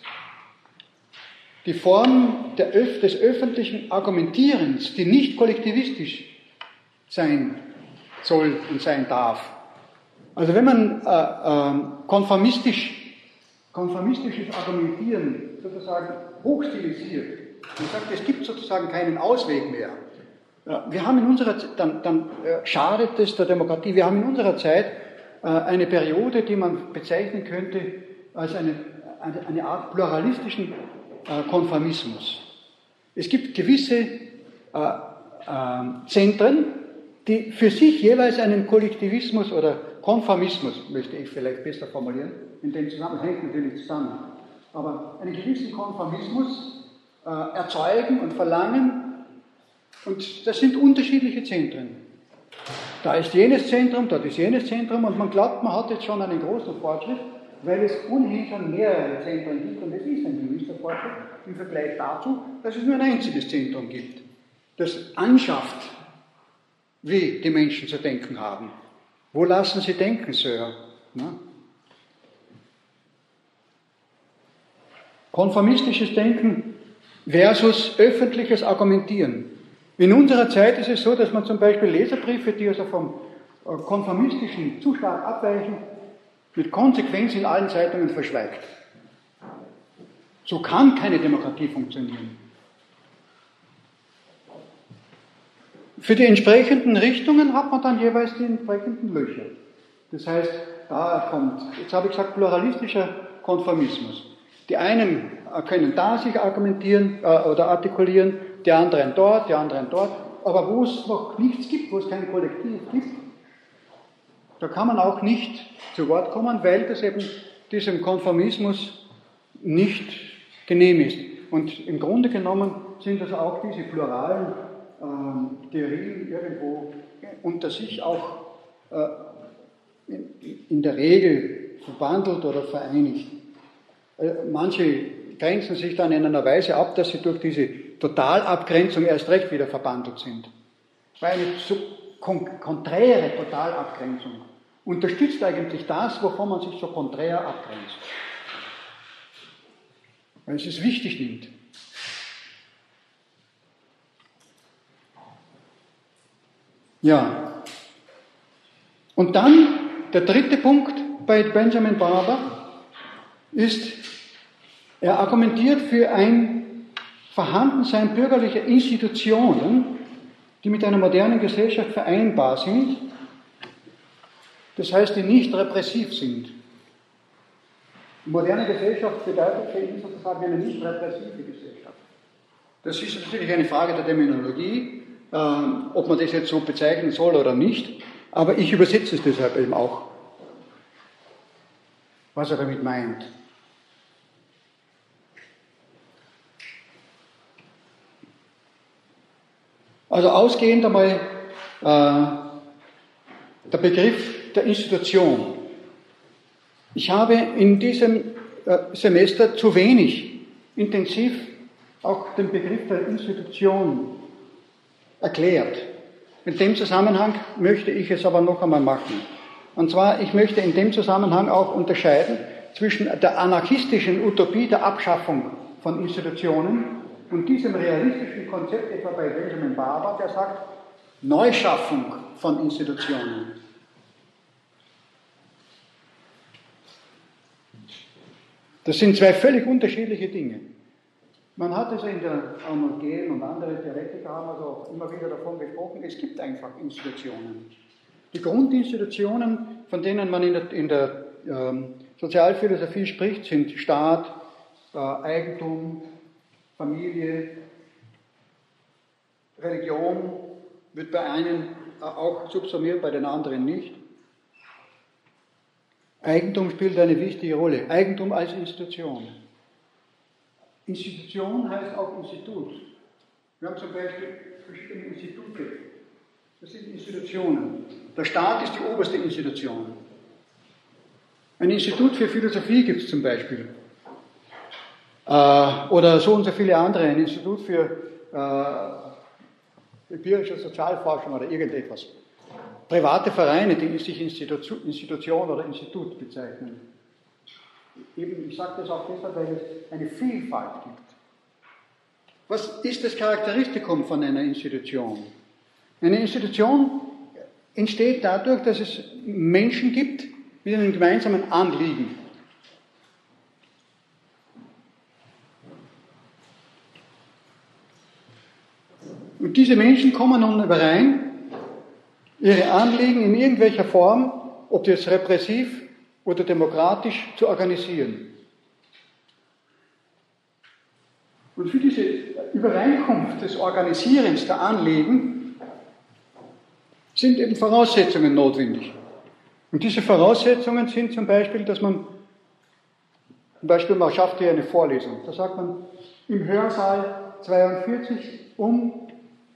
die Form der, des öffentlichen Argumentierens, die nicht kollektivistisch sein soll und sein darf. Also wenn man äh, äh, konformistisch, konformistisches Argumentieren sozusagen hochstilisiert und sagt, es gibt sozusagen keinen Ausweg mehr, ja, wir haben in unserer dann, dann äh, schadet es der Demokratie. Wir haben in unserer Zeit äh, eine Periode, die man bezeichnen könnte als eine, eine, eine Art pluralistischen Konformismus. Es gibt gewisse äh, äh, Zentren, die für sich jeweils einen Kollektivismus oder Konformismus, möchte ich vielleicht besser formulieren, in dem Zusammenhang hängt natürlich zusammen, aber einen gewissen Konformismus äh, erzeugen und verlangen. Und das sind unterschiedliche Zentren. Da ist jenes Zentrum, dort ist jenes Zentrum und man glaubt, man hat jetzt schon einen großen Fortschritt, weil es ohnehin schon mehrere Zentren gibt und es ist ein gewisser Fortschritt im Vergleich dazu, dass es nur ein einziges Zentrum gibt, das anschafft, wie die Menschen zu denken haben. Wo lassen Sie denken, Sir? Na? Konformistisches Denken versus öffentliches Argumentieren. In unserer Zeit ist es so, dass man zum Beispiel Leserbriefe, die also vom äh, konformistischen Zuschlag abweichen, mit Konsequenz in allen Zeitungen verschweigt. So kann keine Demokratie funktionieren. Für die entsprechenden Richtungen hat man dann jeweils die entsprechenden Löcher. Das heißt, da kommt, jetzt habe ich gesagt, pluralistischer Konformismus. Die einen können da sich argumentieren äh, oder artikulieren, die anderen dort, die anderen dort. Aber wo es noch nichts gibt, wo es kein Kollektiv gibt, da kann man auch nicht zu Wort kommen, weil das eben diesem Konformismus nicht genehm ist. Und im Grunde genommen sind das auch diese pluralen ähm, Theorien irgendwo unter sich auch äh, in, in, der Regel verbandelt oder vereinigt. Äh, manche grenzen sich dann in einer Weise ab, dass sie durch diese Totalabgrenzung erst recht wieder verbandelt sind. Weil eine kon konträre Totalabgrenzung unterstützt eigentlich das, wovon man sich so konträr abgrenzt. Weil es es wichtig nimmt. Ja. Und dann der dritte Punkt bei Benjamin Barber ist, er argumentiert für ein Vorhandensein bürgerlicher Institutionen, die mit einer modernen Gesellschaft vereinbar sind, das heißt, die nicht repressiv sind. Moderne Gesellschaft bedeutet für ihn sozusagen eine nicht repressive Gesellschaft. Das ist natürlich eine Frage der Terminologie, äh, ob man das jetzt so bezeichnen soll oder nicht, aber ich übersetze es deshalb eben auch, was er damit meint. Also ausgehend einmal äh, der Begriff der Institution. Ich habe in diesem äh, Semester zu wenig intensiv auch den Begriff der Institution erklärt. In dem Zusammenhang möchte ich es aber noch einmal machen. Und zwar, ich möchte in dem Zusammenhang auch unterscheiden zwischen der anarchistischen Utopie der Abschaffung von Institutionen und diesem realistischen Konzept, etwa bei Benjamin Barber, der sagt, Neuschaffung von Institutionen. Das sind zwei völlig unterschiedliche Dinge. Man hat es in der Arnold und andere Theoretiker haben also auch immer wieder davon gesprochen, es gibt einfach Institutionen. Die Grundinstitutionen, von denen man in der, in der ähm, Sozialphilosophie spricht, sind Staat, äh, Eigentum, Familie, Religion, wird bei einen auch subsumiert, bei den anderen nicht. Eigentum spielt eine wichtige Rolle. Eigentum als Institution. Institution heißt auch Institut. Wir haben zum Beispiel verschiedene Institute. Das sind Institutionen. Der Staat ist die oberste Institution. Ein Institut für Philosophie gibt es zum Beispiel. Äh, oder so und so viele andere. Ein Institut für äh, empirische Sozialforschung oder irgendetwas. Private Vereine, die sich Institu Institution oder Institut bezeichnen. Eben, ich sage das auch deshalb, weil es eine Vielfalt gibt. Was ist das Charakteristikum von einer Institution? Eine Institution entsteht dadurch, dass es Menschen gibt mit einem gemeinsamen Anliegen. Diese Menschen kommen nun überein, ihre Anliegen in irgendwelcher Form, ob das repressiv oder demokratisch, zu organisieren. Und für diese Übereinkunft des Organisierens der Anliegen sind eben Voraussetzungen notwendig. Und diese Voraussetzungen sind zum Beispiel, dass man, zum Beispiel man schafft hier eine Vorlesung, da sagt man im Hörsaal 42 um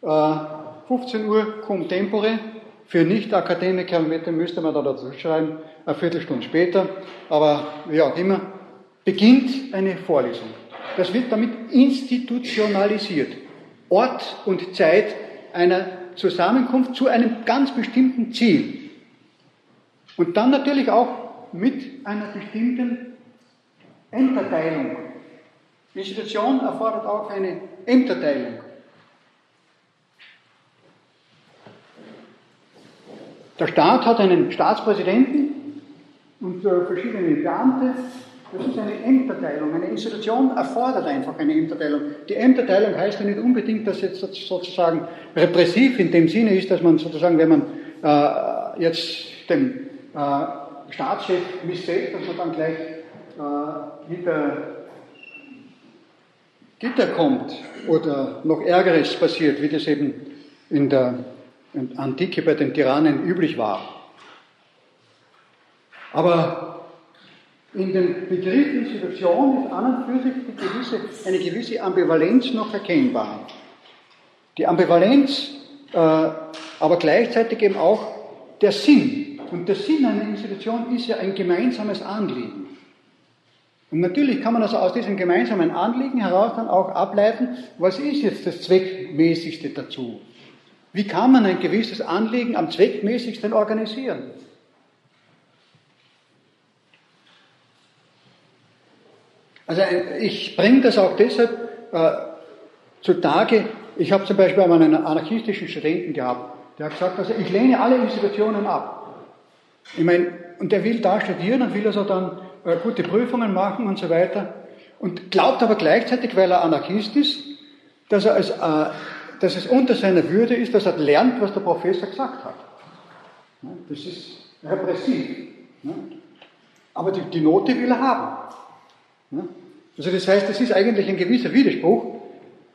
15 Uhr cum tempore, für Nicht-Akademiker müsste man da dazu schreiben, eine Viertelstunde später, aber wie auch immer, beginnt eine Vorlesung. Das wird damit institutionalisiert. Ort und Zeit einer Zusammenkunft zu einem ganz bestimmten Ziel. Und dann natürlich auch mit einer bestimmten Ämterteilung. Institution erfordert auch eine Ämterteilung. Der Staat hat einen Staatspräsidenten und äh, verschiedene Beamte, das ist eine Ämterteilung. Eine Institution erfordert einfach eine Ämterteilung. Die Ämterteilung heißt ja nicht unbedingt, dass jetzt sozusagen repressiv in dem Sinne ist, dass man sozusagen, wenn man äh, jetzt dem äh, Staatschef missfällt, dass man dann gleich äh, hinter Gitter kommt oder noch Ärgeres passiert, wie das eben in der Antike bei den Tyrannen üblich war. Aber in dem Begriff Institution ist an und für sich gewisse, eine gewisse Ambivalenz noch erkennbar. Die Ambivalenz, äh, aber gleichzeitig eben auch der Sinn. Und der Sinn einer Institution ist ja ein gemeinsames Anliegen. Und natürlich kann man also aus diesem gemeinsamen Anliegen heraus dann auch ableiten, was ist jetzt das Zweckmäßigste dazu? Wie kann man ein gewisses Anliegen am zweckmäßigsten organisieren? Also äh, ich bringe das auch deshalb äh, zutage. Ich habe zum Beispiel einmal einen anarchistischen Studenten gehabt, der hat gesagt, also ich lehne alle Institutionen ab. Ich meine, und der will da studieren und will also dann äh, gute Prüfungen machen und so weiter. Und glaubt aber gleichzeitig, weil er Anarchist ist, dass, er als, äh, dass es unter seiner Würde ist, dass er lernt, was der Professor gesagt hat. Das ist repressiv. Aber die, die Note will er haben. Also das heißt, das ist eigentlich ein gewisser Widerspruch,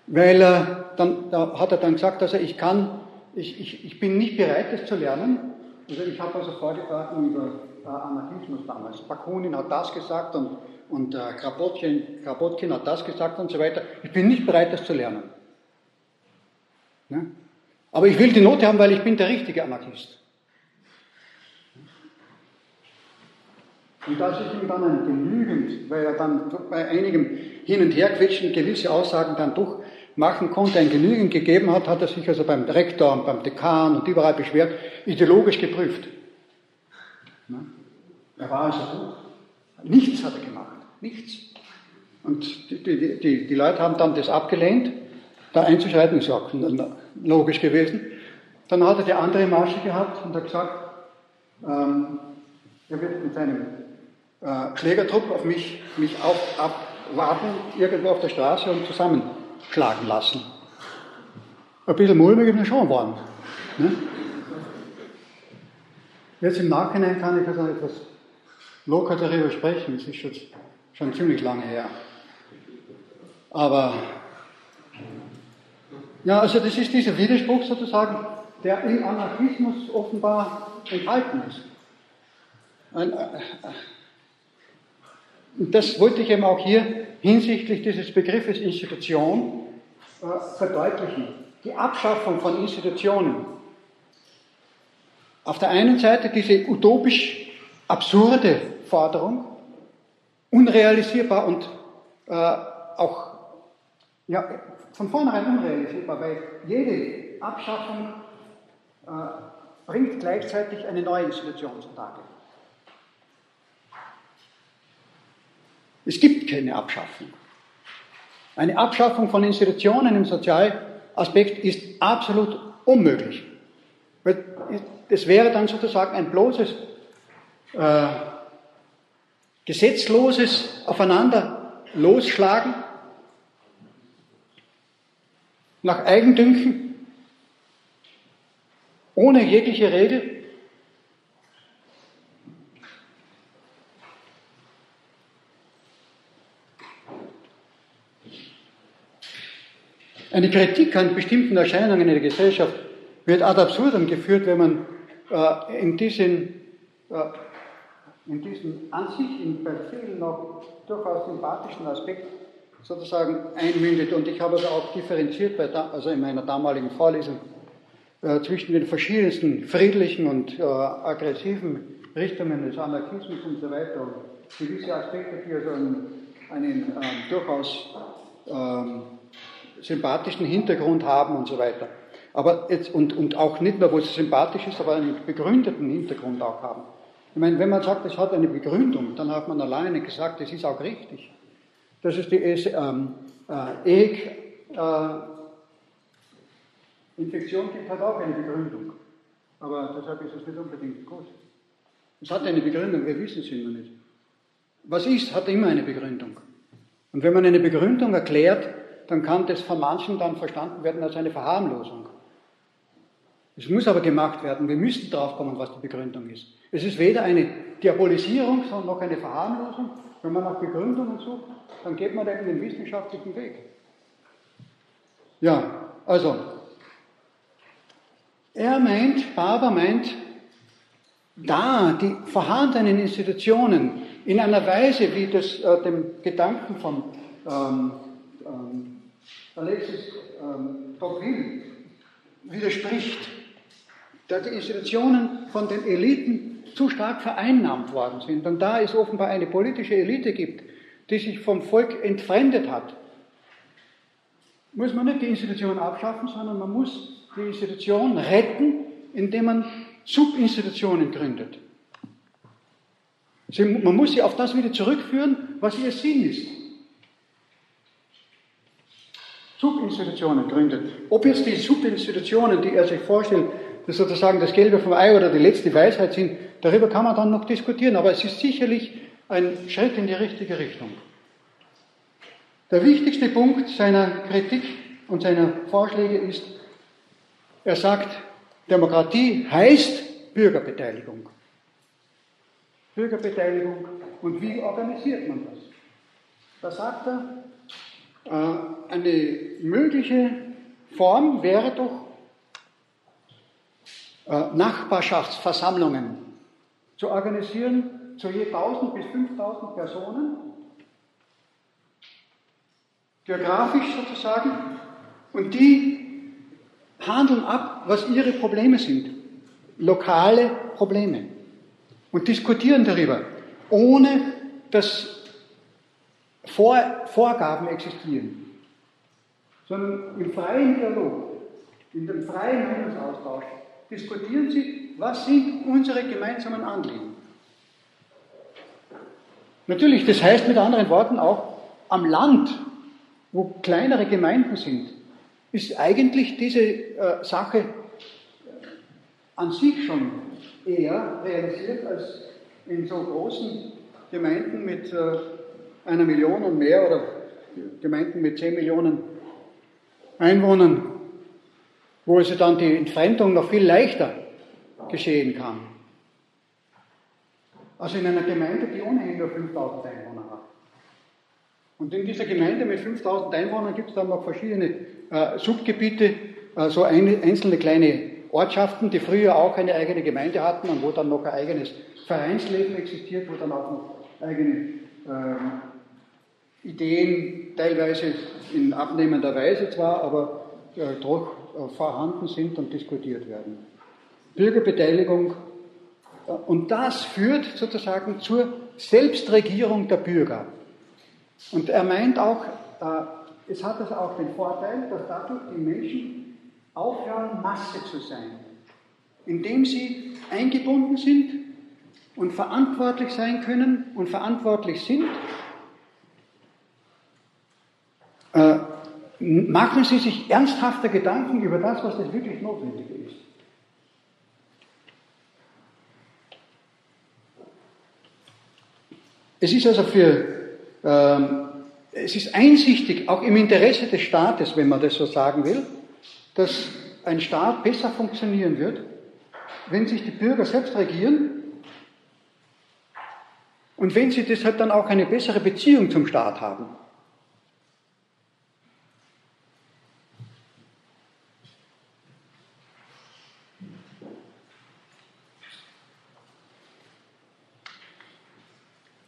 weil er dann, da hat er dann gesagt, also ich kann, ich, ich, ich bin nicht bereit, das zu lernen. Also ich habe also vorgetragen über äh, Anarchismus damals. Bakunin hat das gesagt und, und äh, Krapotkin, Krapotkin hat das gesagt und so weiter. Ich bin nicht bereit, das zu lernen. Ja? Aber ich will die Note haben, weil ich bin der richtige Anarchist. Und das ist ihm dann ein genügend, weil er dann bei einigem Hin- und Herquetschen gewisse Aussagen dann doch machen konnte, ein genügend gegeben hat, hat er sich also beim Rektor und beim Dekan und überall beschwert, ideologisch geprüft. Er war also gut. Nichts hat er gemacht. Nichts. Und die, die, die, die Leute haben dann das abgelehnt, da einzuschreiten, ist auch logisch gewesen. Dann hat er die andere Masche gehabt und hat gesagt, ähm, er wird mit seinem äh, Schlägertrupp auf mich, mich auf, abwarten, irgendwo auf der Straße und zusammenschlagen lassen. Ein bisschen mulmig ist mir schon geworden. Ne? Jetzt im Nachhinein kann ich also etwas locker darüber sprechen, es ist schon, schon ziemlich lange her. Aber, ja, also das ist dieser Widerspruch sozusagen, der im Anarchismus offenbar enthalten ist. Ein, äh, und das wollte ich eben auch hier hinsichtlich dieses Begriffes Institution äh, verdeutlichen. Die Abschaffung von Institutionen auf der einen Seite diese utopisch absurde Forderung, unrealisierbar und äh, auch ja, von vornherein unrealisierbar, weil jede Abschaffung äh, bringt gleichzeitig eine neue Institution zutage. Es gibt keine Abschaffung. Eine Abschaffung von Institutionen im Sozialaspekt ist absolut unmöglich. Das wäre dann sozusagen ein bloßes, äh, gesetzloses Aufeinander losschlagen nach Eigendünken, ohne jegliche Regel. Eine Kritik an bestimmten Erscheinungen in der Gesellschaft wird ad absurdum geführt, wenn man äh, in, diesen, äh, in diesen an sich in, bei vielen noch durchaus sympathischen Aspekt sozusagen einmündet. Und ich habe es auch differenziert, bei, also in meiner damaligen Vorlesung, äh, zwischen den verschiedensten friedlichen und äh, aggressiven Richtungen des Anarchismus und so weiter. Und gewisse Aspekte, die also einen, einen äh, durchaus ähm, sympathischen Hintergrund haben und so weiter. Aber jetzt, und, und auch nicht nur, wo es sympathisch ist, aber einen begründeten Hintergrund auch haben. Ich meine, wenn man sagt, es hat eine Begründung, dann hat man alleine gesagt, es ist auch richtig. Dass es die ähm, äh, EHEC-Infektion äh, gibt, hat auch eine Begründung. Aber deshalb ist es nicht unbedingt gut. Es hat eine Begründung, wir wissen es immer nicht. Was ist, hat immer eine Begründung. Und wenn man eine Begründung erklärt, dann kann das von manchen dann verstanden werden als eine Verharmlosung. Es muss aber gemacht werden. Wir müssen drauf kommen, was die Begründung ist. Es ist weder eine Diabolisierung, noch eine Verharmlosung. Wenn man nach Begründungen sucht, dann geht man in den wissenschaftlichen Weg. Ja, also, er meint, Barber meint, da die vorhandenen Institutionen in einer Weise, wie das äh, dem Gedanken von ähm, ähm, Alexis ähm, Tocqueville widerspricht, da die Institutionen von den Eliten zu stark vereinnahmt worden sind. Und da es offenbar eine politische Elite gibt, die sich vom Volk entfremdet hat, muss man nicht die Institution abschaffen, sondern man muss die Institution retten, indem man Subinstitutionen gründet. Man muss sie auf das wieder zurückführen, was ihr Sinn ist. Subinstitutionen gründet. Ob jetzt die Subinstitutionen, die er sich vorstellt, das sozusagen das Gelbe vom Ei oder die letzte Weisheit sind, darüber kann man dann noch diskutieren, aber es ist sicherlich ein Schritt in die richtige Richtung. Der wichtigste Punkt seiner Kritik und seiner Vorschläge ist, er sagt, Demokratie heißt Bürgerbeteiligung. Bürgerbeteiligung und wie organisiert man das? Da sagt er, äh, eine mögliche Form wäre doch äh, Nachbarschaftsversammlungen zu organisieren, zu je 1000 bis 5000 Personen, geografisch sozusagen, und die handeln ab, was ihre Probleme sind, lokale Probleme, und diskutieren darüber, ohne dass Vor Vorgaben existieren, sondern im freien Dialog, in dem freien Meinungsaustausch diskutieren Sie, was sind unsere gemeinsamen Anliegen. Natürlich, das heißt mit anderen Worten auch, am Land, wo kleinere Gemeinden sind, ist eigentlich diese äh, Sache äh, an sich schon eher realisiert als in so großen Gemeinden mit äh, einer Million und mehr oder Gemeinden mit 10 Millionen Einwohnern wo also dann die Entfremdung noch viel leichter geschehen kann. Also in einer Gemeinde, die ohnehin nur 5000 Einwohner hat. Und in dieser Gemeinde mit 5000 Einwohnern gibt es dann noch verschiedene äh, Subgebiete, äh, so ein, einzelne kleine Ortschaften, die früher auch eine eigene Gemeinde hatten und wo dann noch ein eigenes Vereinsleben existiert, wo dann auch noch eigene äh, Ideen teilweise in abnehmender Weise zwar, aber äh, doch äh, vorhanden sind und diskutiert werden. Bürgerbeteiligung. Und das führt sozusagen zur Selbstregierung der Bürger. Und er meint auch, äh, es hat das auch den Vorteil, dass dadurch die Menschen aufhören, Masse zu sein, indem sie eingebunden sind und verantwortlich sein können und verantwortlich sind. Äh, machen Sie sich ernsthafte Gedanken über das, was das wirklich Notwendige ist. Es ist also für, ähm, es ist einsichtig, auch im Interesse des Staates, wenn man das so sagen will, dass ein Staat besser funktionieren wird, wenn sich die Bürger selbst regieren und wenn sie deshalb dann auch eine bessere Beziehung zum Staat haben.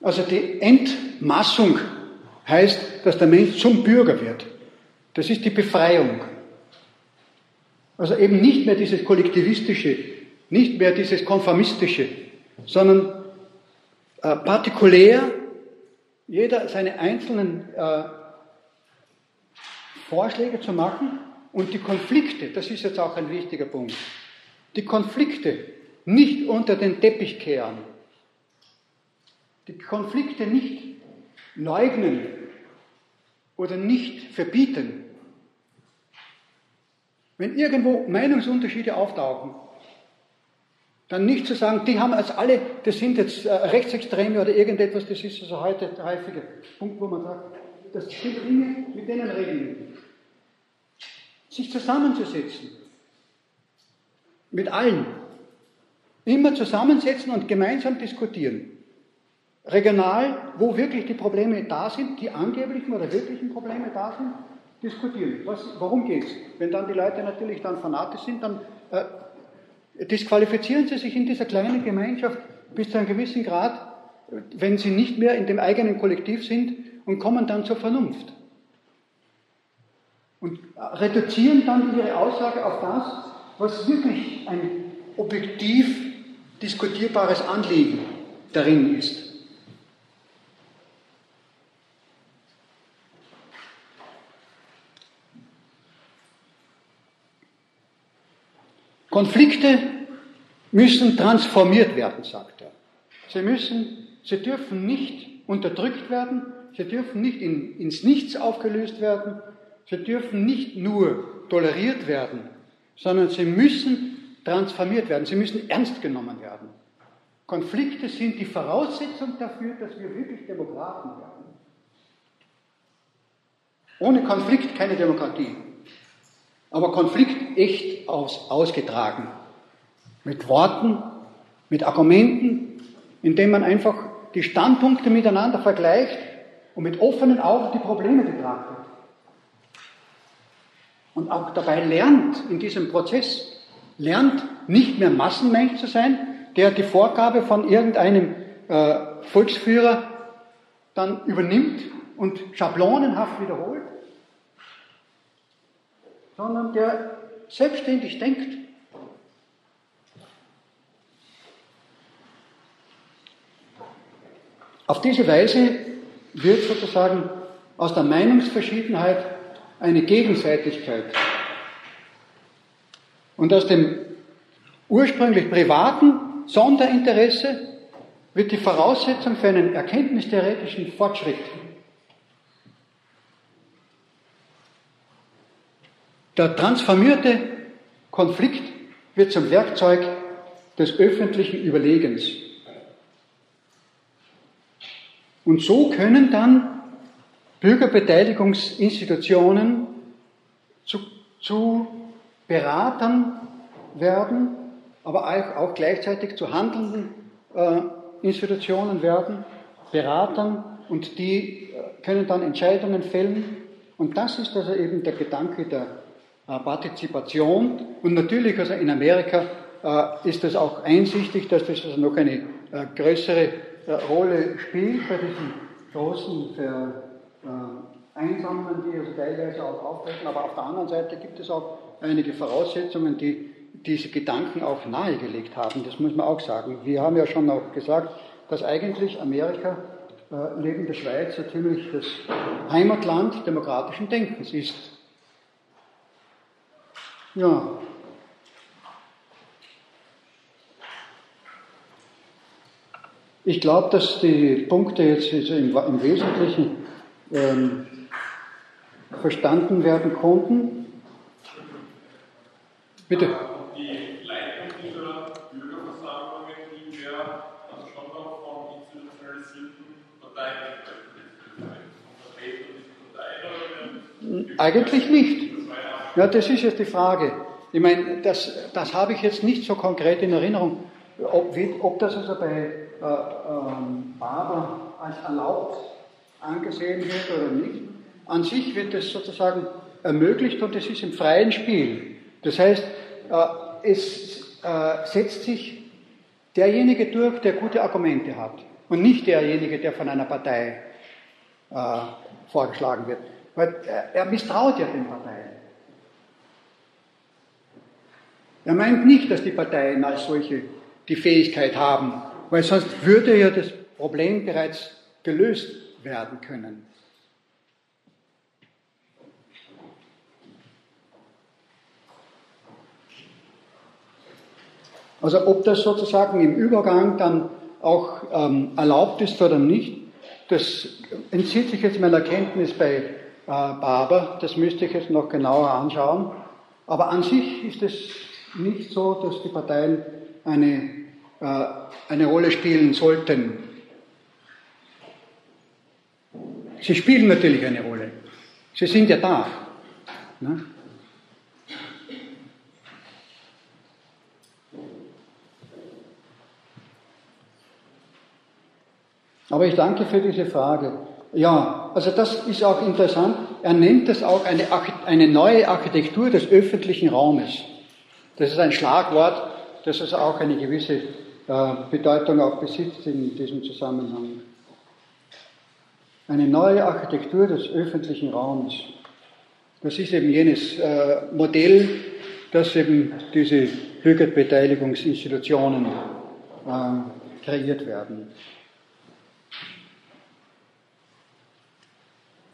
Also die Entmassung heißt, dass der Mensch zum Bürger wird. Das ist die Befreiung. Also eben nicht mehr dieses Kollektivistische, nicht mehr dieses Konformistische, sondern äh, partikulär jeder seine einzelnen äh, Vorschläge zu machen und die Konflikte, das ist jetzt auch ein wichtiger Punkt, die Konflikte nicht unter den Teppich kehren, die Konflikte nicht leugnen oder nicht verbieten. Wenn irgendwo Meinungsunterschiede auftauchen, dann nicht zu sagen, die haben als alle, das sind jetzt äh, Rechtsextreme oder irgendetwas, das ist also heute der häufige Punkt, wo man sagt, das sind Dinge, mit denen reden. Sich zusammenzusetzen. Mit allen. Immer zusammensetzen und gemeinsam diskutieren regional, wo wirklich die Probleme da sind, die angeblichen oder wirklichen Probleme da sind, diskutieren. Was, warum geht es? Wenn dann die Leute natürlich dann fanatisch sind, dann äh, disqualifizieren sie sich in dieser kleinen Gemeinschaft bis zu einem gewissen Grad, wenn sie nicht mehr in dem eigenen Kollektiv sind und kommen dann zur Vernunft. Und reduzieren dann ihre Aussage auf das, was wirklich ein objektiv diskutierbares Anliegen darin ist. Konflikte müssen transformiert werden, sagt er. Sie müssen, sie dürfen nicht unterdrückt werden, sie dürfen nicht in, ins Nichts aufgelöst werden, sie dürfen nicht nur toleriert werden, sondern sie müssen transformiert werden, sie müssen ernst genommen werden. Konflikte sind die Voraussetzung dafür, dass wir wirklich Demokraten werden. Ohne Konflikt keine Demokratie. Aber Konflikt echt aus, ausgetragen. Mit Worten, mit Argumenten, indem man einfach die Standpunkte miteinander vergleicht und mit offenen Augen die Probleme betrachtet. Und auch dabei lernt in diesem Prozess, lernt nicht mehr Massenmensch zu sein, der die Vorgabe von irgendeinem äh, Volksführer dann übernimmt und schablonenhaft wiederholt, sondern der selbstständig denkt. Auf diese Weise wird sozusagen aus der Meinungsverschiedenheit eine Gegenseitigkeit. Und aus dem ursprünglich privaten Sonderinteresse wird die Voraussetzung für einen erkenntnistheoretischen Fortschritt Der transformierte Konflikt wird zum Werkzeug des öffentlichen Überlegens. Und so können dann Bürgerbeteiligungsinstitutionen zu, zu Beratern werden, aber auch, auch gleichzeitig zu handelnden äh, Institutionen werden, Beratern und die äh, können dann Entscheidungen fällen. Und das ist also eben der Gedanke der Partizipation. Und natürlich, also in Amerika äh, ist es auch einsichtig, dass das also noch eine äh, größere Rolle spielt bei diesen großen Vereinsamungen, die also teilweise auch auftreten. Aber auf der anderen Seite gibt es auch einige Voraussetzungen, die diese Gedanken auch nahegelegt haben, das muss man auch sagen. Wir haben ja schon auch gesagt, dass eigentlich Amerika äh, neben der Schweiz natürlich das Heimatland demokratischen Denkens ist. Ja. Ich glaube, dass die Punkte jetzt im, im Wesentlichen ähm, verstanden werden konnten. Bitte. Die Leitung dieser Bürgerversammlungen, die wäre dann schon noch von institutionalisierten Parteien Eigentlich nicht. Ja, das ist jetzt die Frage. Ich meine, das, das habe ich jetzt nicht so konkret in Erinnerung, ob, ob das also bei äh, ähm, Barber als erlaubt angesehen wird oder nicht. An sich wird es sozusagen ermöglicht und es ist im freien Spiel. Das heißt, äh, es äh, setzt sich derjenige durch, der gute Argumente hat und nicht derjenige, der von einer Partei äh, vorgeschlagen wird. Weil er misstraut ja den Parteien. Er meint nicht, dass die Parteien als solche die Fähigkeit haben, weil sonst würde ja das Problem bereits gelöst werden können. Also ob das sozusagen im Übergang dann auch ähm, erlaubt ist oder nicht, das entzieht sich jetzt meiner Kenntnis bei äh, Barber, das müsste ich jetzt noch genauer anschauen. Aber an sich ist es nicht so, dass die Parteien eine, äh, eine Rolle spielen sollten. Sie spielen natürlich eine Rolle. Sie sind ja da. Ne? Aber ich danke für diese Frage. Ja, also das ist auch interessant. Er nennt es auch eine, eine neue Architektur des öffentlichen Raumes. Das ist ein Schlagwort, das also auch eine gewisse äh, Bedeutung auch besitzt in diesem Zusammenhang. Eine neue Architektur des öffentlichen Raumes. Das ist eben jenes äh, Modell, das eben diese Bürgerbeteiligungsinstitutionen äh, kreiert werden.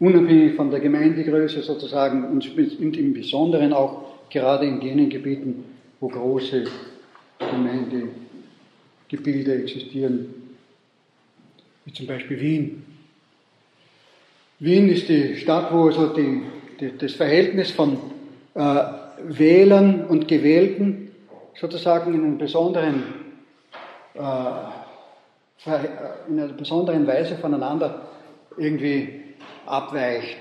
unabhängig von der Gemeindegröße sozusagen und im Besonderen auch gerade in jenen Gebieten, wo große Gemeindegebilde existieren, wie zum Beispiel Wien. Wien ist die Stadt, wo also die, die, das Verhältnis von äh, Wählern und Gewählten sozusagen in, einem besonderen, äh, in einer besonderen Weise voneinander irgendwie abweicht.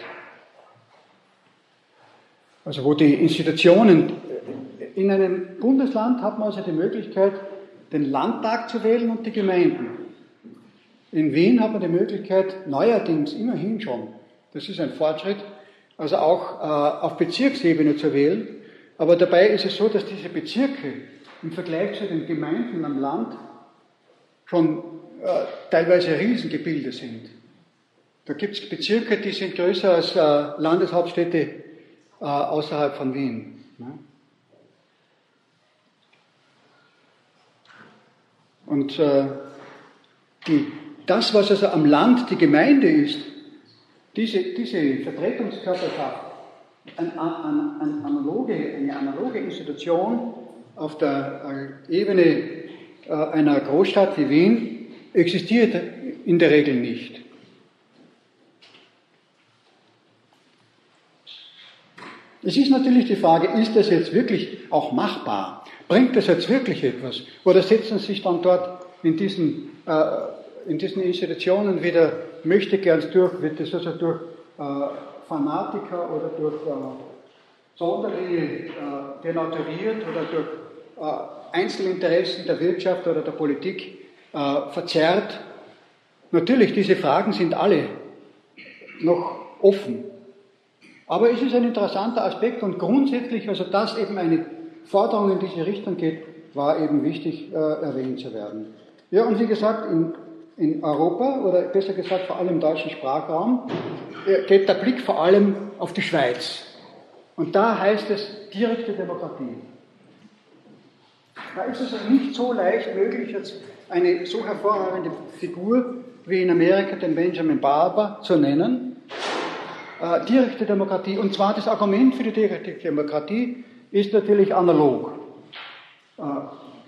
Also wo die Institutionen, in einem Bundesland hat man also die Möglichkeit, den Landtag zu wählen und die Gemeinden. In Wien hat man die Möglichkeit, neuerdings immerhin schon, das ist ein Fortschritt, also auch äh, auf Bezirksebene zu wählen. Aber dabei ist es so, dass diese Bezirke im Vergleich zu den Gemeinden am Land schon äh, teilweise Riesengebilde sind. Da gibt es Bezirke, die sind größer als äh, Landeshauptstädte äh, außerhalb von Wien. Ne? Und äh, die, das, was also am Land die Gemeinde ist, diese, diese Vertretungskörperschaft, ein, ein, ein analoge, eine analoge Institution auf der äh, Ebene äh, einer Großstadt wie Wien, existiert in der Regel nicht. Es ist natürlich die Frage, ist das jetzt wirklich auch machbar? Bringt das jetzt wirklich etwas? Oder setzen sich dann dort in diesen, äh, in diesen Institutionen wieder möchte gern durch, wird das also durch äh, Fanatiker oder durch äh, Sonderlinge äh, denaturiert oder durch äh, Einzelinteressen der Wirtschaft oder der Politik äh, verzerrt? Natürlich, diese Fragen sind alle noch offen. Aber es ist ein interessanter Aspekt und grundsätzlich, also dass eben eine Forderung in diese Richtung geht, war eben wichtig äh, erwähnt zu werden. Ja, und wie gesagt, in, in Europa, oder besser gesagt vor allem im deutschen Sprachraum, äh, geht der Blick vor allem auf die Schweiz. Und da heißt es direkte Demokratie. Da ist es nicht so leicht möglich, jetzt eine so hervorragende Figur wie in Amerika den Benjamin Barber zu nennen. Äh, direkte Demokratie, und zwar das Argument für die direkte Demokratie ist natürlich analog. Äh,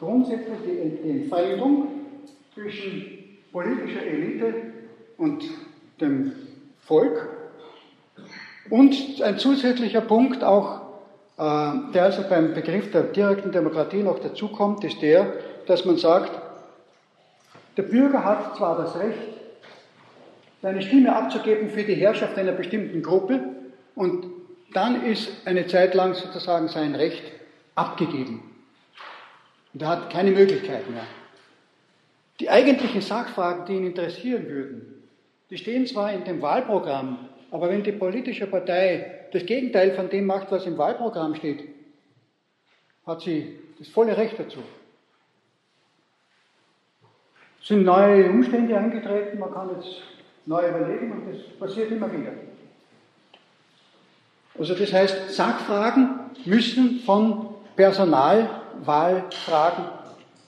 grundsätzlich die, Entfremdung zwischen politischer Elite und dem Volk. Und ein zusätzlicher Punkt auch, äh, der also beim Begriff der direkten Demokratie noch dazukommt, ist der, dass man sagt, der Bürger hat zwar das Recht, seine Stimme abzugeben für die Herrschaft einer bestimmten Gruppe und dann ist eine Zeit lang sozusagen sein Recht abgegeben. Und er hat keine Möglichkeit mehr. Die eigentlichen Sachfragen, die ihn interessieren würden, die stehen zwar in dem Wahlprogramm, aber wenn die politische Partei das Gegenteil von dem macht, was im Wahlprogramm steht, hat sie das volle Recht dazu. Es sind neue Umstände eingetreten, man kann jetzt neu überlegen und das passiert immer wieder. Also das heißt, Sachfragen müssen von Personalwahlfragen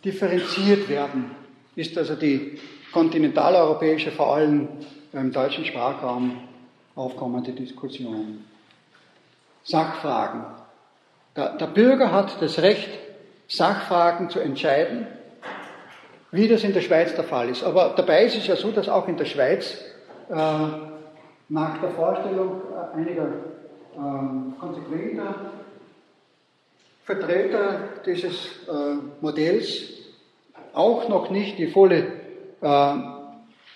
differenziert werden, ist also die kontinentaleuropäische, vor allem im deutschen Sprachraum aufkommende Diskussion. Sachfragen. Der, der Bürger hat das Recht, Sachfragen zu entscheiden, wie das in der Schweiz der Fall ist. Aber dabei ist es ja so, dass auch in der Schweiz äh, nach der Vorstellung äh, einiger äh, konsequenter Vertreter dieses äh, Modells auch noch nicht die volle äh,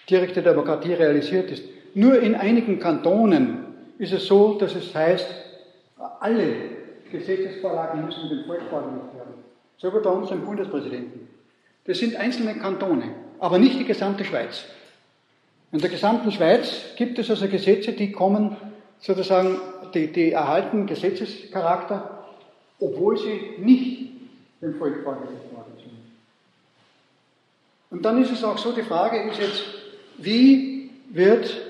direkte Demokratie realisiert ist. Nur in einigen Kantonen ist es so, dass es heißt, alle Gesetzesvorlagen müssen dem Volk vorgelegt werden. So wie bei uns im Bundespräsidenten. Das sind einzelne Kantone, aber nicht die gesamte Schweiz. In der gesamten Schweiz gibt es also Gesetze, die kommen sozusagen, die, die erhalten Gesetzescharakter, obwohl sie nicht dem Volk vorgelegt worden sind. Und dann ist es auch so, die Frage ist jetzt, wie wird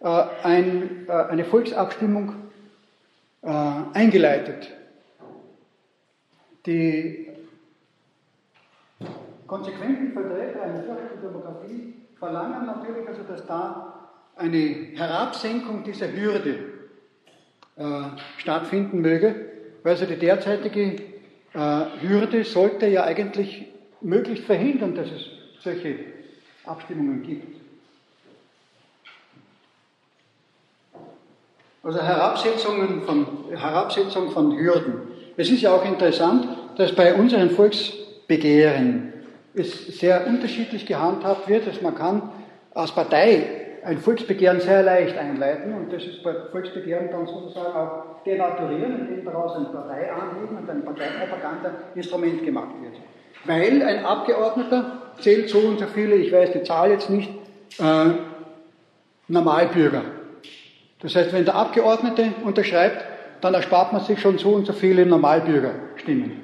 äh, ein, äh, eine Volksabstimmung äh, eingeleitet? Die konsequenten Vertreter einer solchen Demokratie verlangen natürlich, also, dass da eine Herabsenkung dieser Hürde äh, stattfinden möge, weil also die derzeitige äh, Hürde sollte ja eigentlich möglichst verhindern, dass es solche Abstimmungen gibt. Also Herabsetzungen von, Herabsetzung von Hürden. Es ist ja auch interessant, dass bei unseren Volksbegehren es sehr unterschiedlich gehandhabt wird. dass man kann als Partei ein Volksbegehren sehr leicht einleiten und das ist bei Volksbegehren dann sozusagen auch denaturieren, indem daraus ein Parteianliegen und ein Parteipropaganda-Instrument gemacht wird. Weil ein Abgeordneter zählt so und so viele, ich weiß die Zahl jetzt nicht, äh, Normalbürger. Das heißt, wenn der Abgeordnete unterschreibt, dann erspart man sich schon so und so viele Normalbürgerstimmen.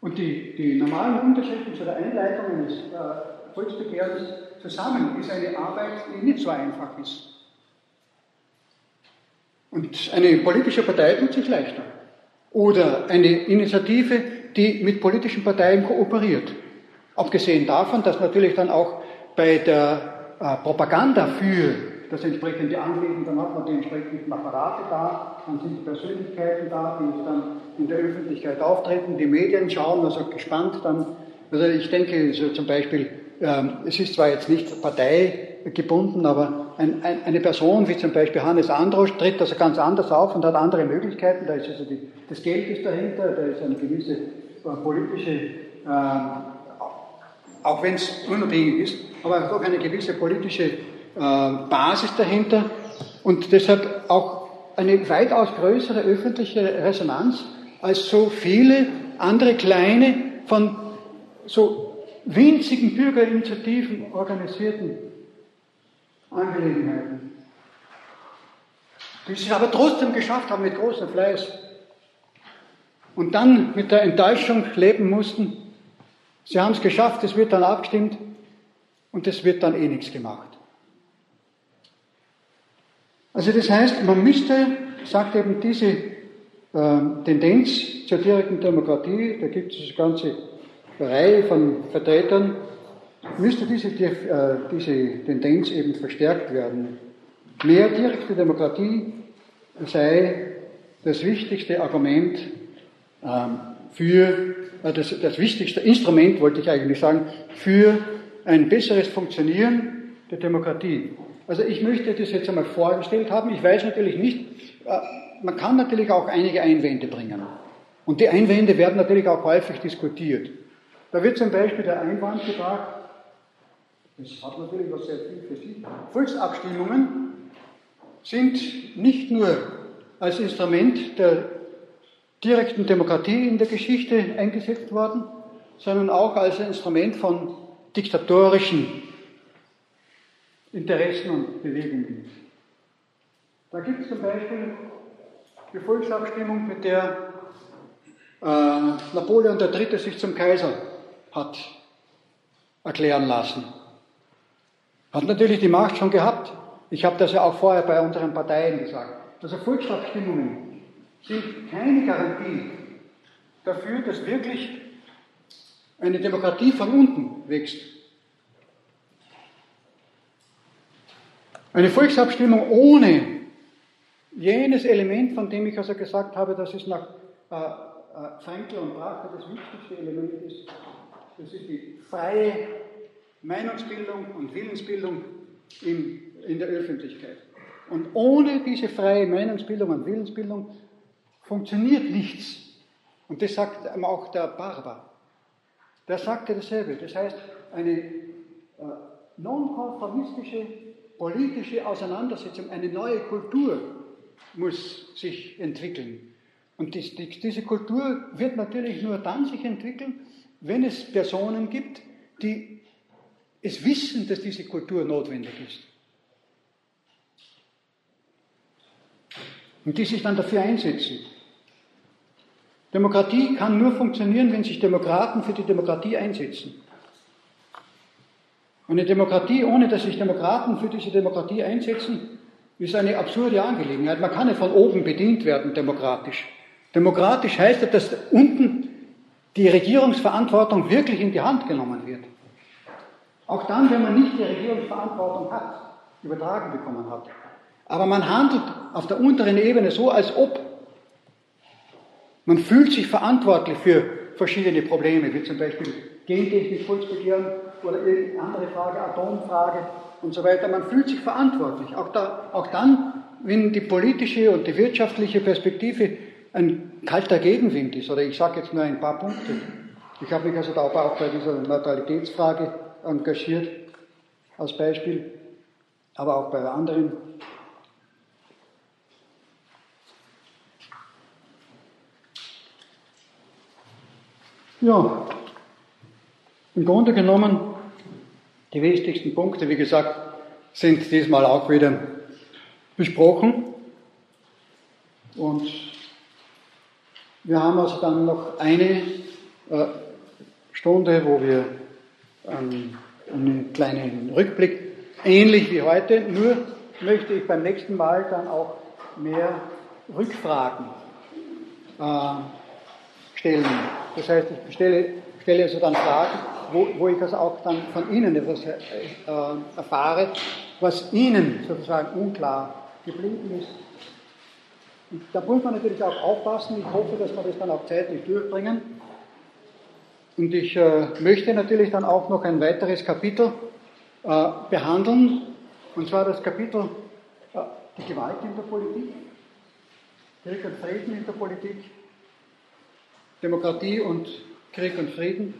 Und die, die normalen Unterschriften zu der Einleitung eines äh, Volksbegehrens zusammen ist eine Arbeit, die nicht so einfach ist. Und eine politische Partei tut sich leichter. Oder eine Initiative, die mit politischen Parteien kooperiert. Abgesehen davon, dass natürlich dann auch bei der äh, Propaganda für das entsprechende Anliegen, dann hat man die entsprechenden Apparate da, dann sind die Persönlichkeiten da, die dann in der Öffentlichkeit auftreten, die Medien schauen also gespannt dann. Also ich denke so zum Beispiel, es ist zwar jetzt nicht parteigebunden, aber ein, ein, eine Person wie zum Beispiel Hannes Androsch tritt also ganz anders auf und hat andere Möglichkeiten. Da ist also die, das Geld ist dahinter, da ist eine gewisse äh, politische, äh, auch wenn es unabhängig ist, aber doch eine gewisse politische äh, Basis dahinter und deshalb auch eine weitaus größere öffentliche Resonanz als so viele andere kleine von so winzigen Bürgerinitiativen organisierten Angelegenheiten. Die es aber trotzdem geschafft haben mit großem Fleiß und dann mit der Enttäuschung leben mussten, sie haben es geschafft, es wird dann abgestimmt und es wird dann eh nichts gemacht. Also das heißt, man müsste, sagt eben diese äh, Tendenz zur direkten Demokratie, da gibt es das ganze Reihe von Vertretern müsste diese, äh, diese Tendenz eben verstärkt werden. Mehr direkte Demokratie sei das wichtigste Argument ähm, für, äh, das, das wichtigste Instrument, wollte ich eigentlich sagen, für ein besseres Funktionieren der Demokratie. Also ich möchte das jetzt einmal vorgestellt haben. Ich weiß natürlich nicht, äh, man kann natürlich auch einige Einwände bringen. Und die Einwände werden natürlich auch häufig diskutiert. Da wird zum Beispiel der Einwand gebracht, das hat natürlich was sehr viel für sich. Volksabstimmungen sind nicht nur als Instrument der direkten Demokratie in der Geschichte eingesetzt worden, sondern auch als Instrument von diktatorischen Interessen und Bewegungen. Da gibt es zum Beispiel die Volksabstimmung, mit der äh, Napoleon III. sich zum Kaiser hat erklären lassen. Hat natürlich die Macht schon gehabt. Ich habe das ja auch vorher bei unseren Parteien gesagt. Also Volksabstimmungen sind keine Garantie dafür, dass wirklich eine Demokratie von unten wächst. Eine Volksabstimmung ohne jenes Element, von dem ich also gesagt habe, dass es nach äh, äh, Frankl und Brache das wichtigste Element ist, das ist die freie Meinungsbildung und Willensbildung in, in der Öffentlichkeit. Und ohne diese freie Meinungsbildung und Willensbildung funktioniert nichts. Und das sagt auch der Barber. Der sagte dasselbe. Das heißt, eine äh, nonkonformistische politische Auseinandersetzung, eine neue Kultur muss sich entwickeln. Und dies, die, diese Kultur wird natürlich nur dann sich entwickeln, wenn es Personen gibt, die es wissen, dass diese Kultur notwendig ist. Und die sich dann dafür einsetzen. Demokratie kann nur funktionieren, wenn sich Demokraten für die Demokratie einsetzen. Eine Demokratie, ohne dass sich Demokraten für diese Demokratie einsetzen, ist eine absurde Angelegenheit. Man kann nicht von oben bedient werden, demokratisch. Demokratisch heißt ja, dass unten die Regierungsverantwortung wirklich in die Hand genommen wird. Auch dann, wenn man nicht die Regierungsverantwortung hat, übertragen bekommen hat. Aber man handelt auf der unteren Ebene so, als ob man fühlt sich verantwortlich für verschiedene Probleme, wie zum Beispiel Gentechnik, Volksbegehren oder irgendeine andere Frage, Atomfrage und so weiter. Man fühlt sich verantwortlich. Auch, da, auch dann, wenn die politische und die wirtschaftliche Perspektive ein kalter Gegenwind ist. Oder ich sage jetzt nur ein paar Punkte. Ich habe mich also da auch bei dieser Neutralitätsfrage engagiert, als Beispiel, aber auch bei anderen. Ja, im Grunde genommen, die wichtigsten Punkte, wie gesagt, sind diesmal auch wieder besprochen. Und wir haben also dann noch eine äh, Stunde, wo wir ähm, einen kleinen Rückblick, ähnlich wie heute, nur möchte ich beim nächsten Mal dann auch mehr Rückfragen äh, stellen. Das heißt, ich stelle, stelle also dann Fragen, wo, wo, ich also auch dann von Ihnen etwas äh, erfahre, was Ihnen sozusagen unklar geblieben ist da muss man natürlich auch aufpassen. Ich hoffe, dass wir das dann auch zeitlich durchbringen. Und ich äh, möchte natürlich dann auch noch ein weiteres Kapitel äh, behandeln, und zwar das Kapitel äh, die Gewalt in der Politik, Krieg und Frieden in der Politik, Demokratie und Krieg und Frieden,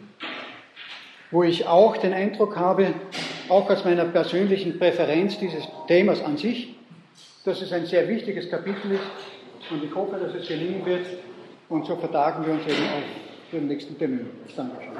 wo ich auch den Eindruck habe, auch aus meiner persönlichen Präferenz dieses Themas an sich, dass es ein sehr wichtiges Kapitel ist, und ich hoffe, dass es gelingen wird. Und so vertagen wir uns eben auf den nächsten Termin. Dankeschön.